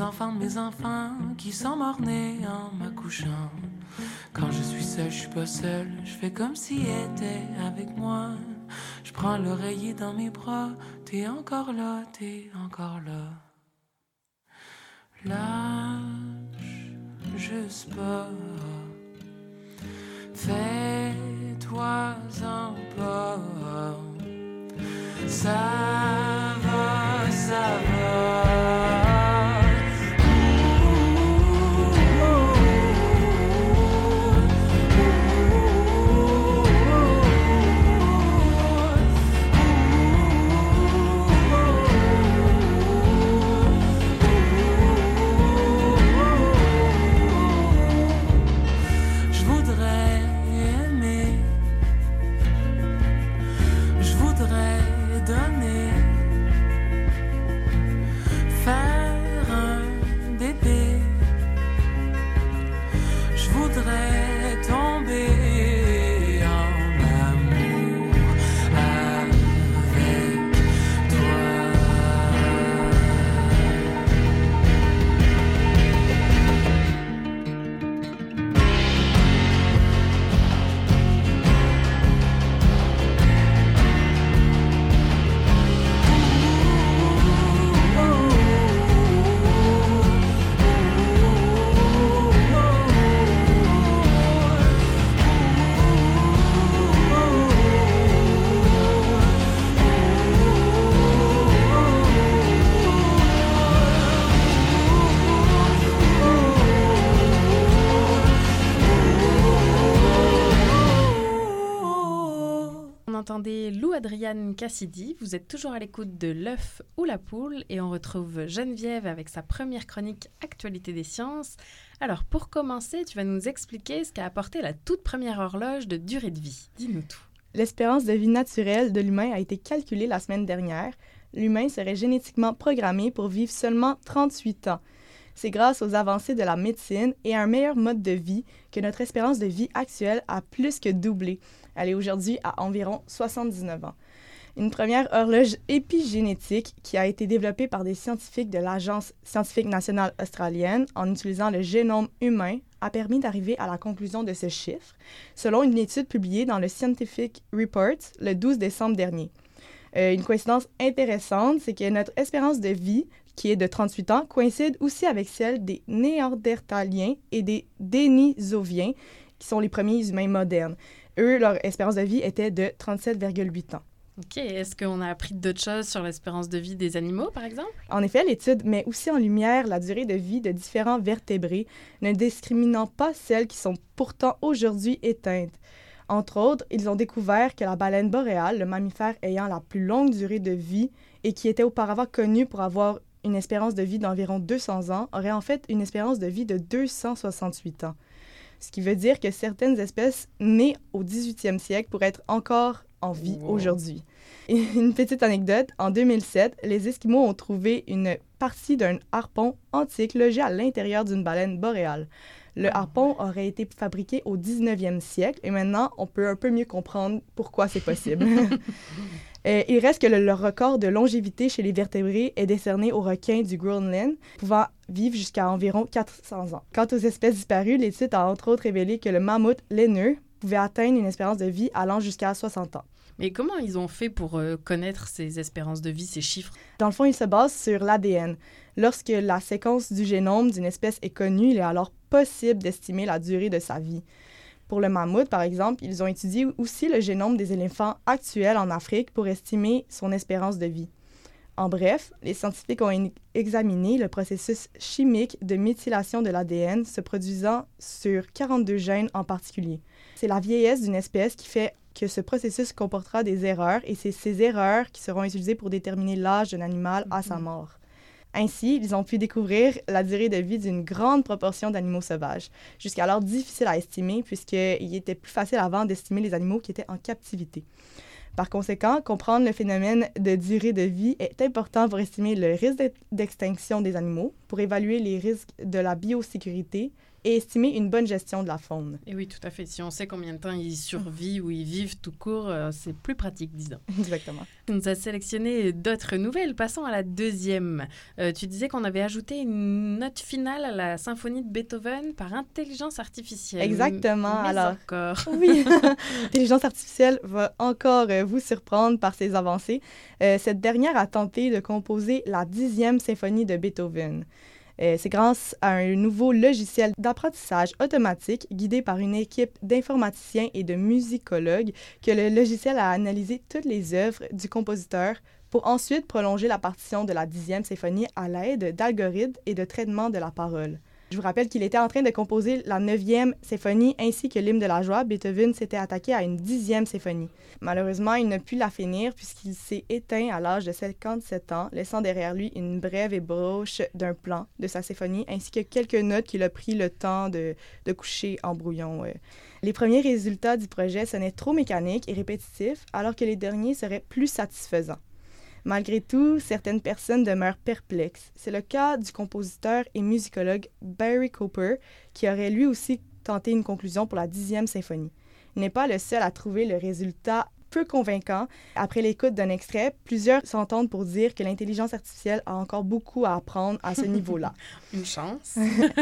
Enfants de mes enfants qui sont morts-nés en m'accouchant. Quand je suis seul, je suis pas seul. Je fais comme s'il était avec moi. Je prends l'oreiller dans mes bras. T'es encore là, t'es encore là. Lâche juste pas. Fais-toi-en pas. Ça va, ça va. Adriane Cassidy. Vous êtes toujours à l'écoute de l'œuf ou la poule et on retrouve Geneviève avec sa première chronique Actualité des sciences. Alors pour commencer, tu vas nous expliquer ce qu'a apporté la toute première horloge de durée de vie. Dis-nous tout. L'espérance de vie naturelle de l'humain a été calculée la semaine dernière. L'humain serait génétiquement programmé pour vivre seulement 38 ans. C'est grâce aux avancées de la médecine et à un meilleur mode de vie que notre espérance de vie actuelle a plus que doublé. Elle est aujourd'hui à environ 79 ans. Une première horloge épigénétique qui a été développée par des scientifiques de l'Agence scientifique nationale australienne en utilisant le génome humain a permis d'arriver à la conclusion de ce chiffre, selon une étude publiée dans le Scientific Report le 12 décembre dernier. Euh, une coïncidence intéressante, c'est que notre espérance de vie, qui est de 38 ans, coïncide aussi avec celle des Néandertaliens et des Dénisoviens, qui sont les premiers humains modernes. Eux, leur espérance de vie était de 37,8 ans. OK. Est-ce qu'on a appris d'autres choses sur l'espérance de vie des animaux, par exemple? En effet, l'étude met aussi en lumière la durée de vie de différents vertébrés, ne discriminant pas celles qui sont pourtant aujourd'hui éteintes. Entre autres, ils ont découvert que la baleine boréale, le mammifère ayant la plus longue durée de vie et qui était auparavant connu pour avoir une espérance de vie d'environ 200 ans, aurait en fait une espérance de vie de 268 ans. Ce qui veut dire que certaines espèces nées au 18e siècle pourraient être encore en vie aujourd'hui. Une petite anecdote, en 2007, les Esquimaux ont trouvé une partie d'un harpon antique logé à l'intérieur d'une baleine boréale. Le harpon aurait été fabriqué au 19e siècle et maintenant, on peut un peu mieux comprendre pourquoi c'est possible. Euh, il reste que le, le, record de longévité chez les vertébrés est décerné aux requins du Groenland, pouvant vivre jusqu'à environ 400 ans. Quant aux espèces disparues, l'étude a entre autres révélé que le mammouth laineux pouvait atteindre une espérance de vie allant jusqu'à 60 ans. Mais comment ils ont fait pour euh, connaître ces espérances de vie, ces chiffres? Dans le fond, ils se basent sur l'ADN. Lorsque la séquence du génome d'une espèce est connue, il est alors possible d'estimer la durée de sa vie. Pour le mammouth, par exemple, ils ont étudié aussi le génome des éléphants actuels en Afrique pour estimer son espérance de vie. En bref, les scientifiques ont examiné le processus chimique de méthylation de l'ADN se produisant sur 42 gènes en particulier. C'est la vieillesse d'une espèce qui fait que ce processus comportera des erreurs et c'est ces erreurs qui seront utilisées pour déterminer l'âge d'un animal à sa mort. Ainsi, ils ont pu découvrir la durée de vie d'une grande proportion d'animaux sauvages, jusqu'alors difficile à estimer puisqu'il était plus facile avant d'estimer les animaux qui étaient en captivité. Par conséquent, comprendre le phénomène de durée de vie est important pour estimer le risque d'extinction des animaux, pour évaluer les risques de la biosécurité et estimer une bonne gestion de la faune. Et oui, tout à fait. Si on sait combien de temps ils survivent ou ils vivent tout court, euh, c'est plus pratique, disons. Exactement. On nous a sélectionné d'autres nouvelles. Passons à la deuxième. Euh, tu disais qu'on avait ajouté une note finale à la symphonie de Beethoven par intelligence artificielle. Exactement. Mais Alors, encore. oui, l'intelligence artificielle va encore euh, vous surprendre par ses avancées. Cette dernière a tenté de composer la dixième symphonie de Beethoven. Euh, c'est grâce à un nouveau logiciel d'apprentissage automatique guidé par une équipe d'informaticiens et de musicologues que le logiciel a analysé toutes les œuvres du compositeur pour ensuite prolonger la partition de la dixième symphonie à l'aide d'algorithmes et de traitements de la parole. Je vous rappelle qu'il était en train de composer la neuvième symphonie ainsi que l'hymne de la joie. Beethoven s'était attaqué à une dixième symphonie. Malheureusement, il n'a pu la finir puisqu'il s'est éteint à l'âge de 57 ans, laissant derrière lui une brève ébauche d'un plan de sa symphonie ainsi que quelques notes qu'il a pris le temps de, coucher en brouillon. Les premiers résultats du projet sonnaient trop mécaniques et répétitifs alors que les derniers seraient plus satisfaisants. Malgré tout, certaines personnes demeurent perplexes. C'est le cas du compositeur et musicologue Barry Cooper, qui aurait lui aussi tenté une conclusion pour la dixième symphonie. Il n'est pas le seul à trouver le résultat peu convaincant. Après l'écoute d'un extrait, plusieurs s'entendent pour dire que l'intelligence artificielle a encore beaucoup à apprendre à ce niveau-là. Une chance.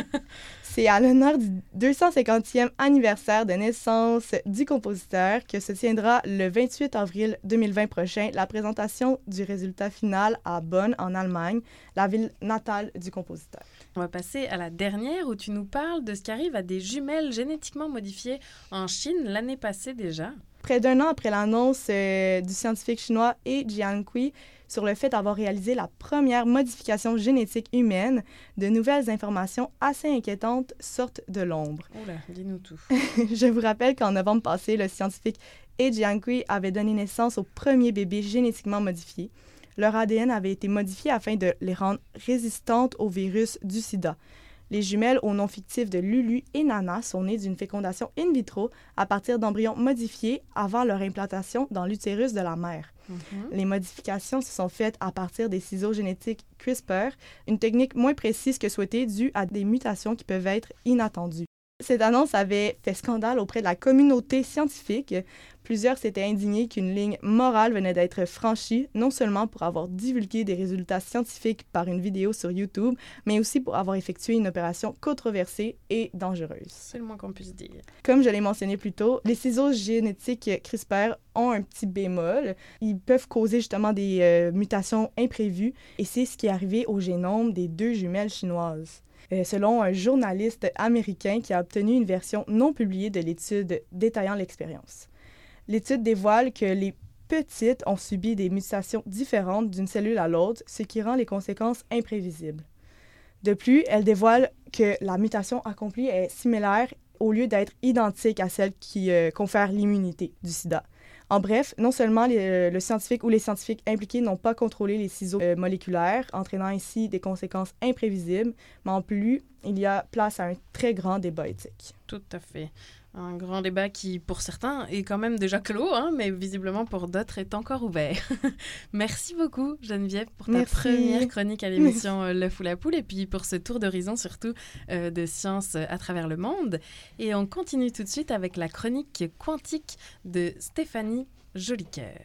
C'est à l'honneur du 250e anniversaire de naissance du compositeur que se tiendra le 28 avril 2020 prochain la présentation du résultat final à Bonn, en Allemagne, la ville natale du compositeur. On va passer à la dernière où tu nous parles de ce qui arrive à des jumelles génétiquement modifiées en Chine l'année passée déjà. Près d'un an après l'annonce euh, du scientifique chinois He Jiankui sur le fait d'avoir réalisé la première modification génétique humaine, de nouvelles informations assez inquiétantes sortent de l'ombre. Oula, dis-nous tout. Je vous rappelle qu'en novembre passé, le scientifique He Jiankui avait donné naissance au premier bébé génétiquement modifié. Leur ADN avait été modifié afin de les rendre résistantes au virus du sida. Les jumelles au nom fictif de Lulu et Nana sont nées d'une fécondation in vitro à partir d'embryons modifiés avant leur implantation dans l'utérus de la mère. Mm -hmm. Les modifications se sont faites à partir des ciseaux génétiques CRISPR, une technique moins précise que souhaitée due à des mutations qui peuvent être inattendues. Cette annonce avait fait scandale auprès de la communauté scientifique. Plusieurs s'étaient indignés qu'une ligne morale venait d'être franchie, non seulement pour avoir divulgué des résultats scientifiques par une vidéo sur YouTube, mais aussi pour avoir effectué une opération controversée et dangereuse. C'est le moins qu'on puisse dire. Comme je l'ai mentionné plus tôt, les ciseaux génétiques CRISPR ont un petit bémol. Ils peuvent causer justement des euh, mutations imprévues, et c'est ce qui est arrivé au génome des deux jumelles chinoises selon un journaliste américain qui a obtenu une version non publiée de l'étude détaillant l'expérience. L'étude dévoile que les petites ont subi des mutations différentes d'une cellule à l'autre, ce qui rend les conséquences imprévisibles. De plus, elle dévoile que la mutation accomplie est similaire au lieu d'être identique à celle qui euh, confère l'immunité du sida. En bref, non seulement les, euh, le scientifique ou les scientifiques impliqués n'ont pas contrôlé les ciseaux euh, moléculaires, entraînant ainsi des conséquences imprévisibles, mais en plus, il y a place à un très grand débat éthique. Tout à fait. Un grand débat qui, pour certains, est quand même déjà clos, hein, mais visiblement pour d'autres est encore ouvert. Merci beaucoup, Geneviève, pour ta Merci. première chronique à l'émission euh, Le Fou la Poule et puis pour ce tour d'horizon surtout euh, de sciences euh, à travers le monde. Et on continue tout de suite avec la chronique quantique de Stéphanie Jolicoeur.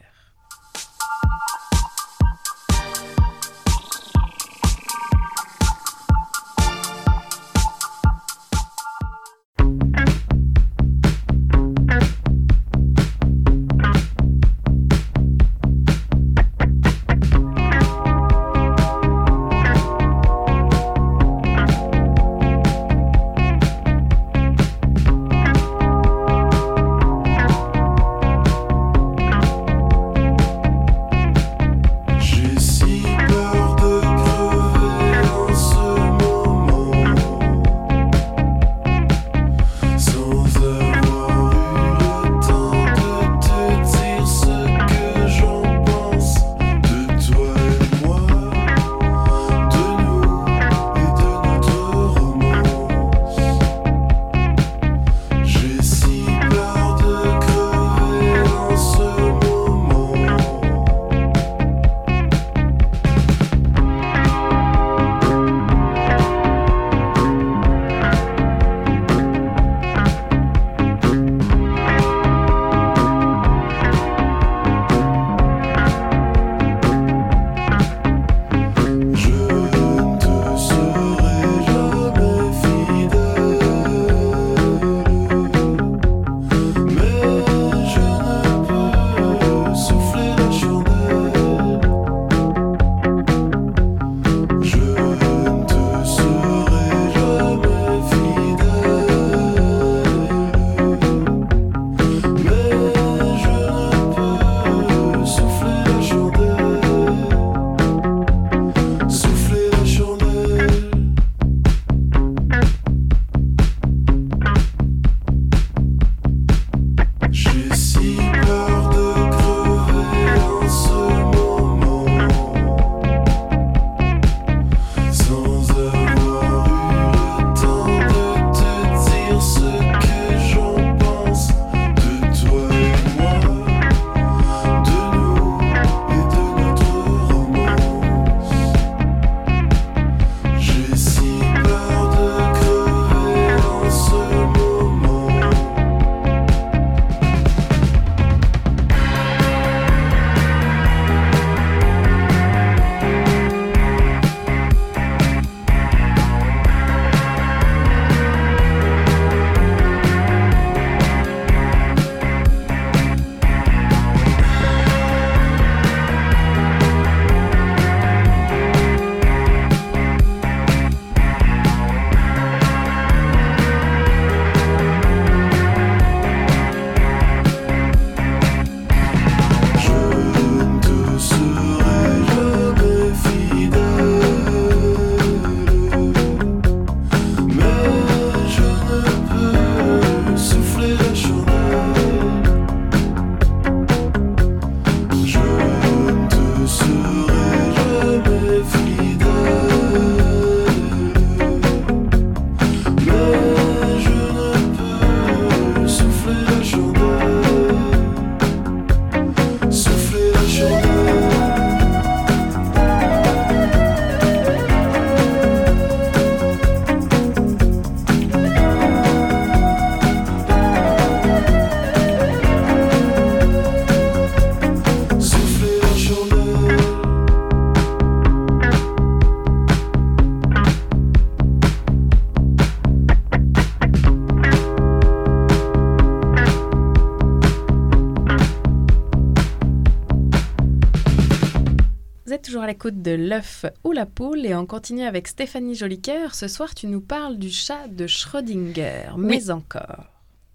L'écoute de l'œuf ou la poule et on continue avec Stéphanie Jolicoeur. Ce soir, tu nous parles du chat de Schrödinger, mais encore.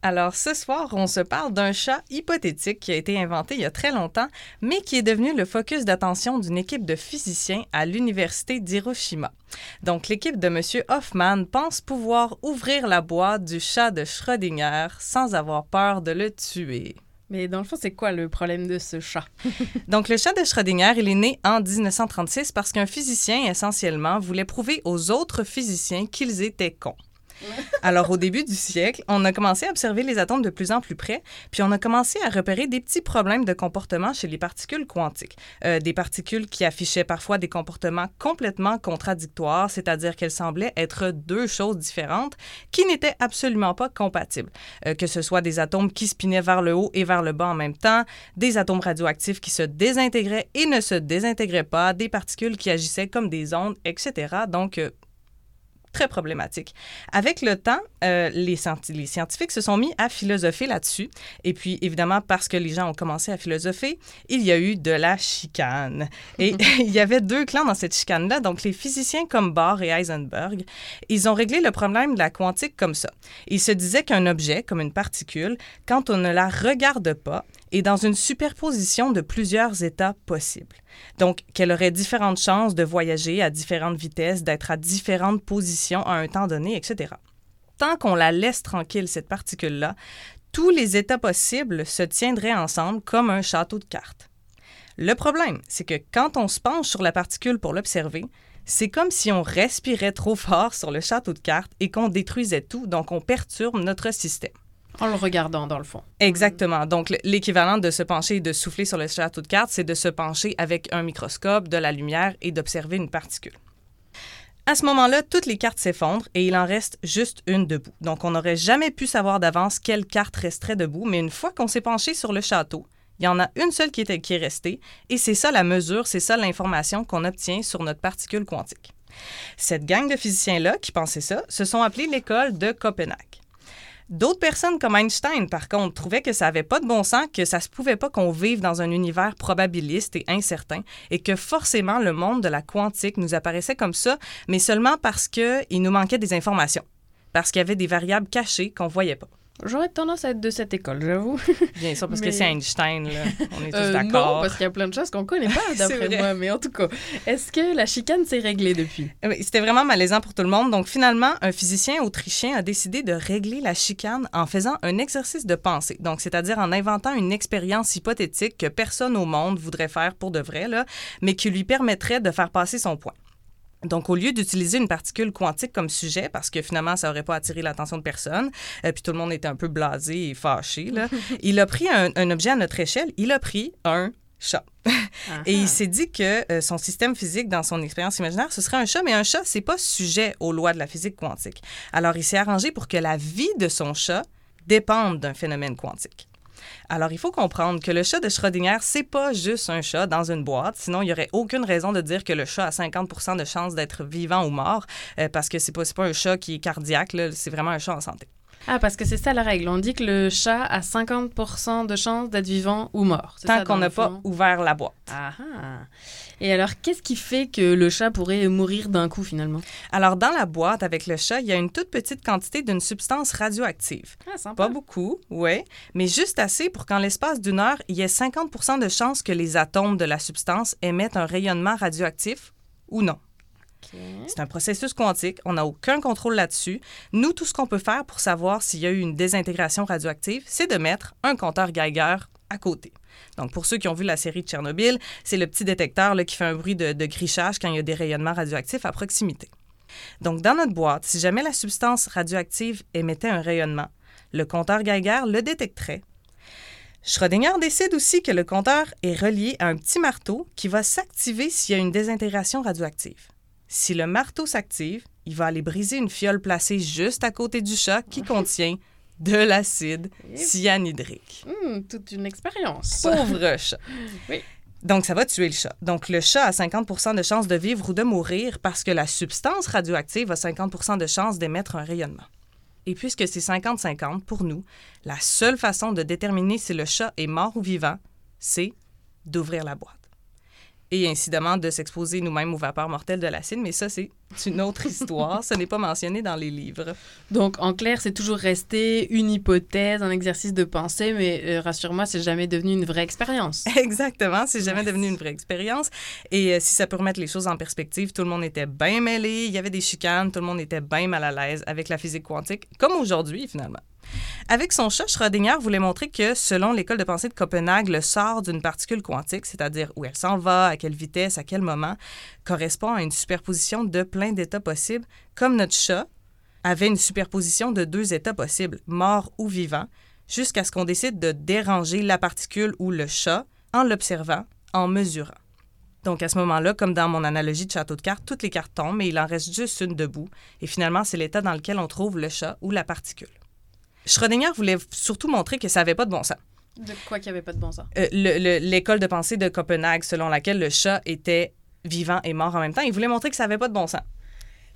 Alors ce soir, on se parle d'un chat hypothétique qui a été inventé il y a très longtemps, mais qui est devenu le focus d'attention d'une équipe de physiciens à l'université d'Hiroshima. Donc l'équipe de M. Hoffman pense pouvoir ouvrir la boîte du chat de Schrödinger sans avoir peur de le tuer. Mais dans le fond, c'est quoi le problème de ce chat? Donc, le chat de Schrödinger, il est né en 1936 parce qu'un physicien, essentiellement, voulait prouver aux autres physiciens qu'ils étaient cons. Alors, au début du siècle, on a commencé à observer les atomes de plus en plus près, puis on a commencé à repérer des petits problèmes de comportement chez les particules quantiques. Euh, des particules qui affichaient parfois des comportements complètement contradictoires, c'est-à-dire qu'elles semblaient être deux choses différentes qui n'étaient absolument pas compatibles. Euh, que ce soit des atomes qui spinaient vers le haut et vers le bas en même temps, des atomes radioactifs qui se désintégraient et ne se désintégraient pas, des particules qui agissaient comme des ondes, etc. Donc, euh, très problématique. Avec le temps, euh, les, les, scientifiques se sont mis à philosopher là-dessus. Et puis, évidemment, parce que les gens ont commencé à philosopher, il y a eu de la chicane. Et il y avait deux clans dans cette chicane-là. Donc, les physiciens comme Bohr et Heisenberg, ils ont réglé le problème de la quantique comme ça. Ils se disaient qu'un objet, comme une particule, quand on ne la regarde pas, est dans une superposition de plusieurs états possibles. Donc, qu'elle aurait différentes chances de voyager à différentes vitesses, d'être à différentes positions à un temps donné, etc. Tant qu'on la laisse tranquille, cette particule-là, tous les états possibles se tiendraient ensemble comme un château de cartes. Le problème, c'est que quand on se penche sur la particule pour l'observer, c'est comme si on respirait trop fort sur le château de cartes et qu'on détruisait tout, donc on perturbe notre système. En le regardant, dans le fond. Exactement. Donc, l'équivalent de se pencher et de souffler sur le château de cartes, c'est de se pencher avec un microscope, de la lumière et d'observer une particule. À ce moment-là, toutes les cartes s'effondrent et il en reste juste une debout. Donc, on n'aurait jamais pu savoir d'avance quelle carte resterait debout, mais une fois qu'on s'est penché sur le château, il y en a une seule qui est, qui est restée, et c'est ça la mesure, c'est ça l'information qu'on obtient sur notre particule quantique. Cette gang de physiciens-là qui pensaient ça se sont appelés l'école de Copenhague. D'autres personnes comme Einstein, par contre, trouvaient que ça n'avait pas de bon sens, que ça se pouvait pas qu'on vive dans un univers probabiliste et incertain, et que forcément le monde de la quantique nous apparaissait comme ça, mais seulement parce qu'il nous manquait des informations, parce qu'il y avait des variables cachées qu'on voyait pas. J'aurais tendance à être de cette école, j'avoue. Bien sûr, parce que c'est Einstein, là. On est tous euh, d'accord. Non, parce qu'il y a plein de choses qu'on connaît pas, d'après moi. Mais en tout cas, est-ce que la chicane s'est réglée depuis? Euh, c'était vraiment malaisant pour tout le monde. Donc, finalement, un physicien autrichien a décidé de régler la chicane en faisant un exercice de pensée. Donc, c'est-à-dire en inventant une expérience hypothétique que personne au monde voudrait faire pour de vrai, là, mais qui lui permettrait de faire passer son point. Donc, au lieu d'utiliser une particule quantique comme sujet, parce que finalement, ça n'aurait pas attiré l'attention de personne, euh, puis tout le monde était un peu blasé et fâché, là, il a pris un, objet à notre échelle, il a pris un chat. Et il s'est dit que euh, son système physique, dans son expérience imaginaire, ce serait un chat, mais un chat, c'est pas sujet aux lois de la physique quantique. Alors, il s'est arrangé pour que la vie de son chat dépende d'un phénomène quantique. Alors, il faut comprendre que le chat de Schrödinger, c'est pas juste un chat dans une boîte. Sinon, il n'y aurait aucune raison de dire que le chat a 50 de chances d'être vivant ou mort, euh, parce que c'est pas, pas un chat qui est cardiaque, c'est vraiment un chat en santé. Ah, parce que c'est ça la règle. On dit que le chat a 50 de chances d'être vivant ou mort. Tant qu'on n'a pas ouvert la boîte. Ah, ah. Et alors, qu'est-ce qui fait que le chat pourrait mourir d'un coup finalement? Alors, dans la boîte avec le chat, il y a une toute petite quantité d'une substance radioactive. Ah, sympa. Pas beaucoup, oui, mais juste assez pour qu'en l'espace d'une heure, il y ait 50 de chances que les atomes de la substance émettent un rayonnement radioactif ou non. C'est un processus quantique. On n'a aucun contrôle là-dessus. Nous, tout ce qu'on peut faire pour savoir s'il y a eu une désintégration radioactive, c'est de mettre un compteur Geiger à côté. Donc, pour ceux qui ont vu la série de Tchernobyl, c'est le petit détecteur qui fait un bruit de, de grichage quand il y a des rayonnements radioactifs à proximité. Donc, dans notre boîte, si jamais la substance radioactive émettait un rayonnement, le compteur Geiger le détecterait. Schrödinger décide aussi que le compteur est relié à un petit marteau qui va s'activer s'il y a une désintégration radioactive. Si le marteau s'active, il va aller briser une fiole placée juste à côté du chat qui contient de l'acide cyanhydrique. Mmh, toute une expérience. Pauvre chat. oui. Donc, ça va tuer le chat. Donc, le chat a 50% de chances de vivre ou de mourir parce que la substance radioactive a 50% de chances d'émettre un rayonnement. Et puisque c'est 50-50 pour nous, la seule façon de déterminer si le chat est mort ou vivant, c'est d'ouvrir la boîte. Et incidemment de s'exposer nous-mêmes aux vapeurs mortelles de l'acide, mais ça, c'est une autre histoire. Ce n'est pas mentionné dans les livres. Donc, en clair, c'est toujours resté une hypothèse, un exercice de pensée, mais euh, rassure-moi, c'est jamais devenu une vraie expérience. Exactement, c'est jamais devenu une vraie expérience. Et euh, si ça peut remettre les choses en perspective, tout le monde était bien mêlé, il y avait des chicanes, tout le monde était bien mal à l'aise avec la physique quantique, comme aujourd'hui, finalement. Avec son chat, Schrödinger voulait montrer que, selon l'école de pensée de Copenhague, le sort d'une particule quantique, c'est-à-dire où elle s'en va, à quelle vitesse, à quel moment, correspond à une superposition de plein d'états possibles, comme notre chat avait une superposition de deux états possibles, mort ou vivant, jusqu'à ce qu'on décide de déranger la particule ou le chat en l'observant, en mesurant. Donc à ce moment-là, comme dans mon analogie de château de cartes, toutes les cartes tombent, mais il en reste juste une debout. Et finalement, c'est l'état dans lequel on trouve le chat ou la particule. Schrödinger voulait surtout montrer que ça n'avait pas de bon sens. De quoi qu'il n'y avait pas de bon sens? Euh, L'école de pensée de Copenhague, selon laquelle le chat était vivant et mort en même temps, il voulait montrer que ça n'avait pas de bon sens.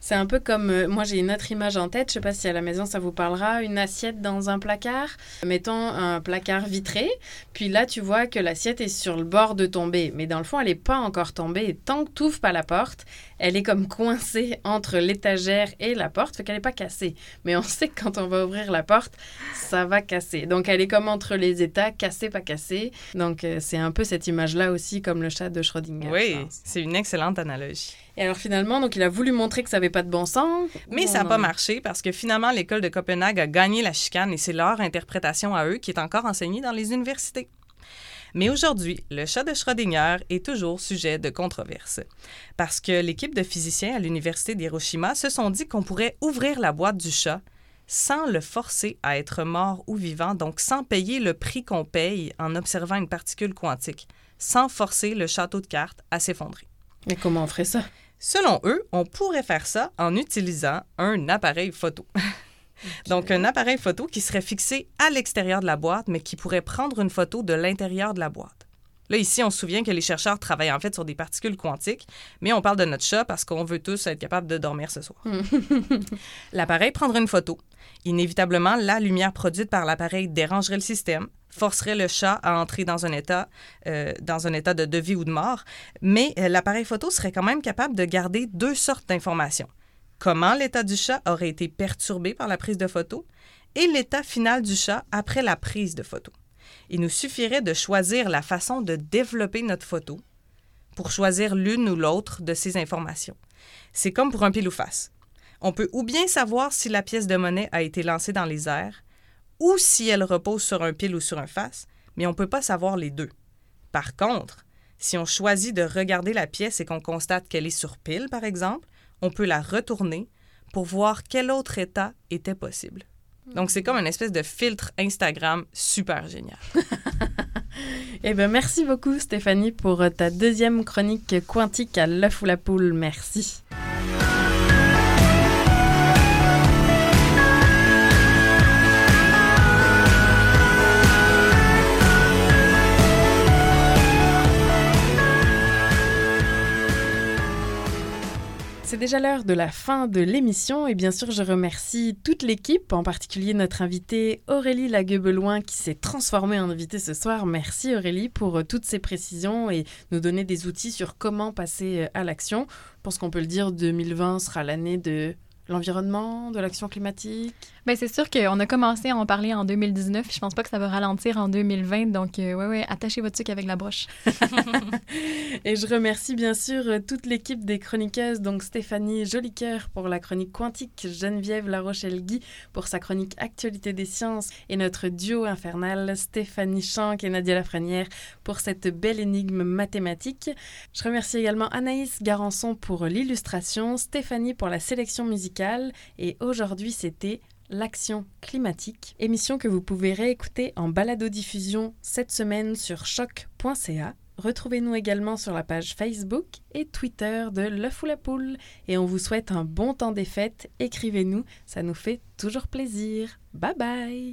C'est un peu comme, euh, moi j'ai une autre image en tête, je sais pas si à la maison ça vous parlera, une assiette dans un placard, mettons un placard vitré, puis là tu vois que l'assiette est sur le bord de tomber, mais dans le fond elle n'est pas encore tombée, et tant que tu n'ouvres pas la porte, elle est comme coincée entre l'étagère et la porte, fait qu'elle n'est pas cassée. Mais on sait que quand on va ouvrir la porte, ça va casser. Donc elle est comme entre les états, cassée, pas cassée. Donc euh, c'est un peu cette image-là aussi, comme le chat de Schrödinger. Oui, c'est une excellente analogie. Et alors finalement, donc il a voulu montrer que ça n'avait pas de bon sens. Mais ça n'a pas marché parce que finalement, l'école de Copenhague a gagné la chicane et c'est leur interprétation à eux qui est encore enseignée dans les universités. Mais aujourd'hui, le chat de Schrödinger est toujours sujet de controverse. Parce que l'équipe de physiciens à l'Université d'Hiroshima se sont dit qu'on pourrait ouvrir la boîte du chat sans le forcer à être mort ou vivant, donc sans payer le prix qu'on paye en observant une particule quantique, sans forcer le château de cartes à s'effondrer. Mais comment on ferait ça? Selon eux, on pourrait faire ça en utilisant un appareil photo. Donc, un appareil photo qui serait fixé à l'extérieur de la boîte, mais qui pourrait prendre une photo de l'intérieur de la boîte. Là, ici, on se souvient que les chercheurs travaillent en fait sur des particules quantiques, mais on parle de notre chat parce qu'on veut tous être capables de dormir ce soir. L'appareil prendrait une photo. Inévitablement, la lumière produite par l'appareil dérangerait le système, forcerait le chat à entrer dans un état, euh, de, de vie ou de mort, mais euh, l'appareil photo serait quand même capable de garder deux sortes d'informations comment l'état du chat aurait été perturbé par la prise de photo et l'état final du chat après la prise de photo. Il nous suffirait de choisir la façon de développer notre photo pour choisir l'une ou l'autre de ces informations. C'est comme pour un pile ou face. On peut ou bien savoir si la pièce de monnaie a été lancée dans les airs, ou si elle repose sur un pile ou sur un face, mais on ne peut pas savoir les deux. Par contre, si on choisit de regarder la pièce et qu'on constate qu'elle est sur pile, par exemple, on peut la retourner pour voir quel autre état était possible. Donc, c'est comme une espèce de filtre Instagram super génial. eh bien, merci beaucoup, Stéphanie, pour ta deuxième chronique quantique à l'œuf ou la poule. Merci. C'est déjà l'heure de la fin de l'émission et bien sûr je remercie toute l'équipe, en particulier notre invitée Aurélie Laguebeloin qui s'est transformée en invitée ce soir. Merci Aurélie pour euh, toutes ces précisions et nous donner des outils sur comment passer euh, à l'action. Je pense qu'on peut le dire, 2020 sera l'année de l'environnement, de l'action climatique? Bien, c'est sûr qu'on a commencé à en parler en 2019. Je pense pas que ça va ralentir en 2020. Donc, euh, ouais, ouais, attachez votre sucre avec la broche. Et je remercie bien sûr euh, toute l'équipe des chroniqueuses, donc Stéphanie Jolicoeur pour la chronique quantique, Geneviève Larochelle-Guy pour sa chronique Actualité des sciences et notre duo infernal, Stéphanie Chanck et Nadia Lafrenière pour cette belle énigme mathématique. Je remercie également Anaïs Garançon pour l'illustration, Stéphanie pour la sélection musicale et aujourd'hui c'était L'action climatique, émission que vous pouvez réécouter en balado-diffusion cette semaine sur choc.ca. Retrouvez-nous également sur la page Facebook et Twitter de L'œuf ou la poule. Et on vous souhaite un bon temps des fêtes. Écrivez-nous, ça nous fait toujours plaisir. Bye bye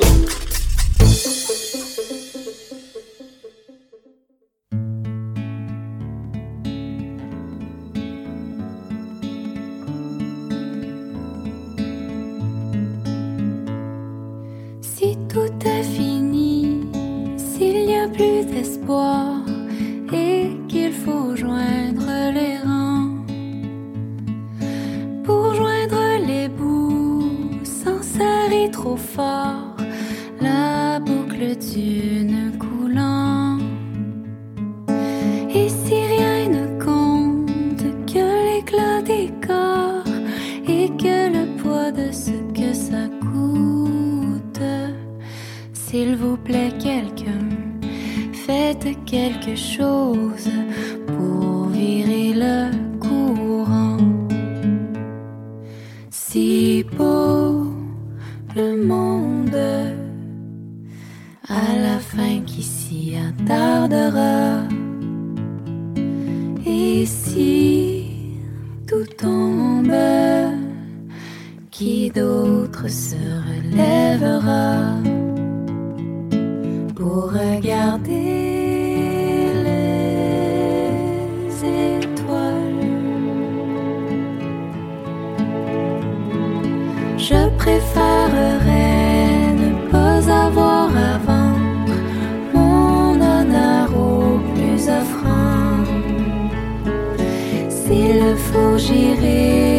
Et qu'il faut joindre les rangs. Pour joindre les bouts sans serrer trop fort la boucle d'une coulant. Et si rien ne compte que l'éclat des corps et que le poids de ce que ça coûte, s'il vous plaît quelqu'un, faites quelque chose pour virer le courant. Si beau le monde, à la fin qui s'y attardera. Et si tout tombe, qui d'autre se relèvera? J'irai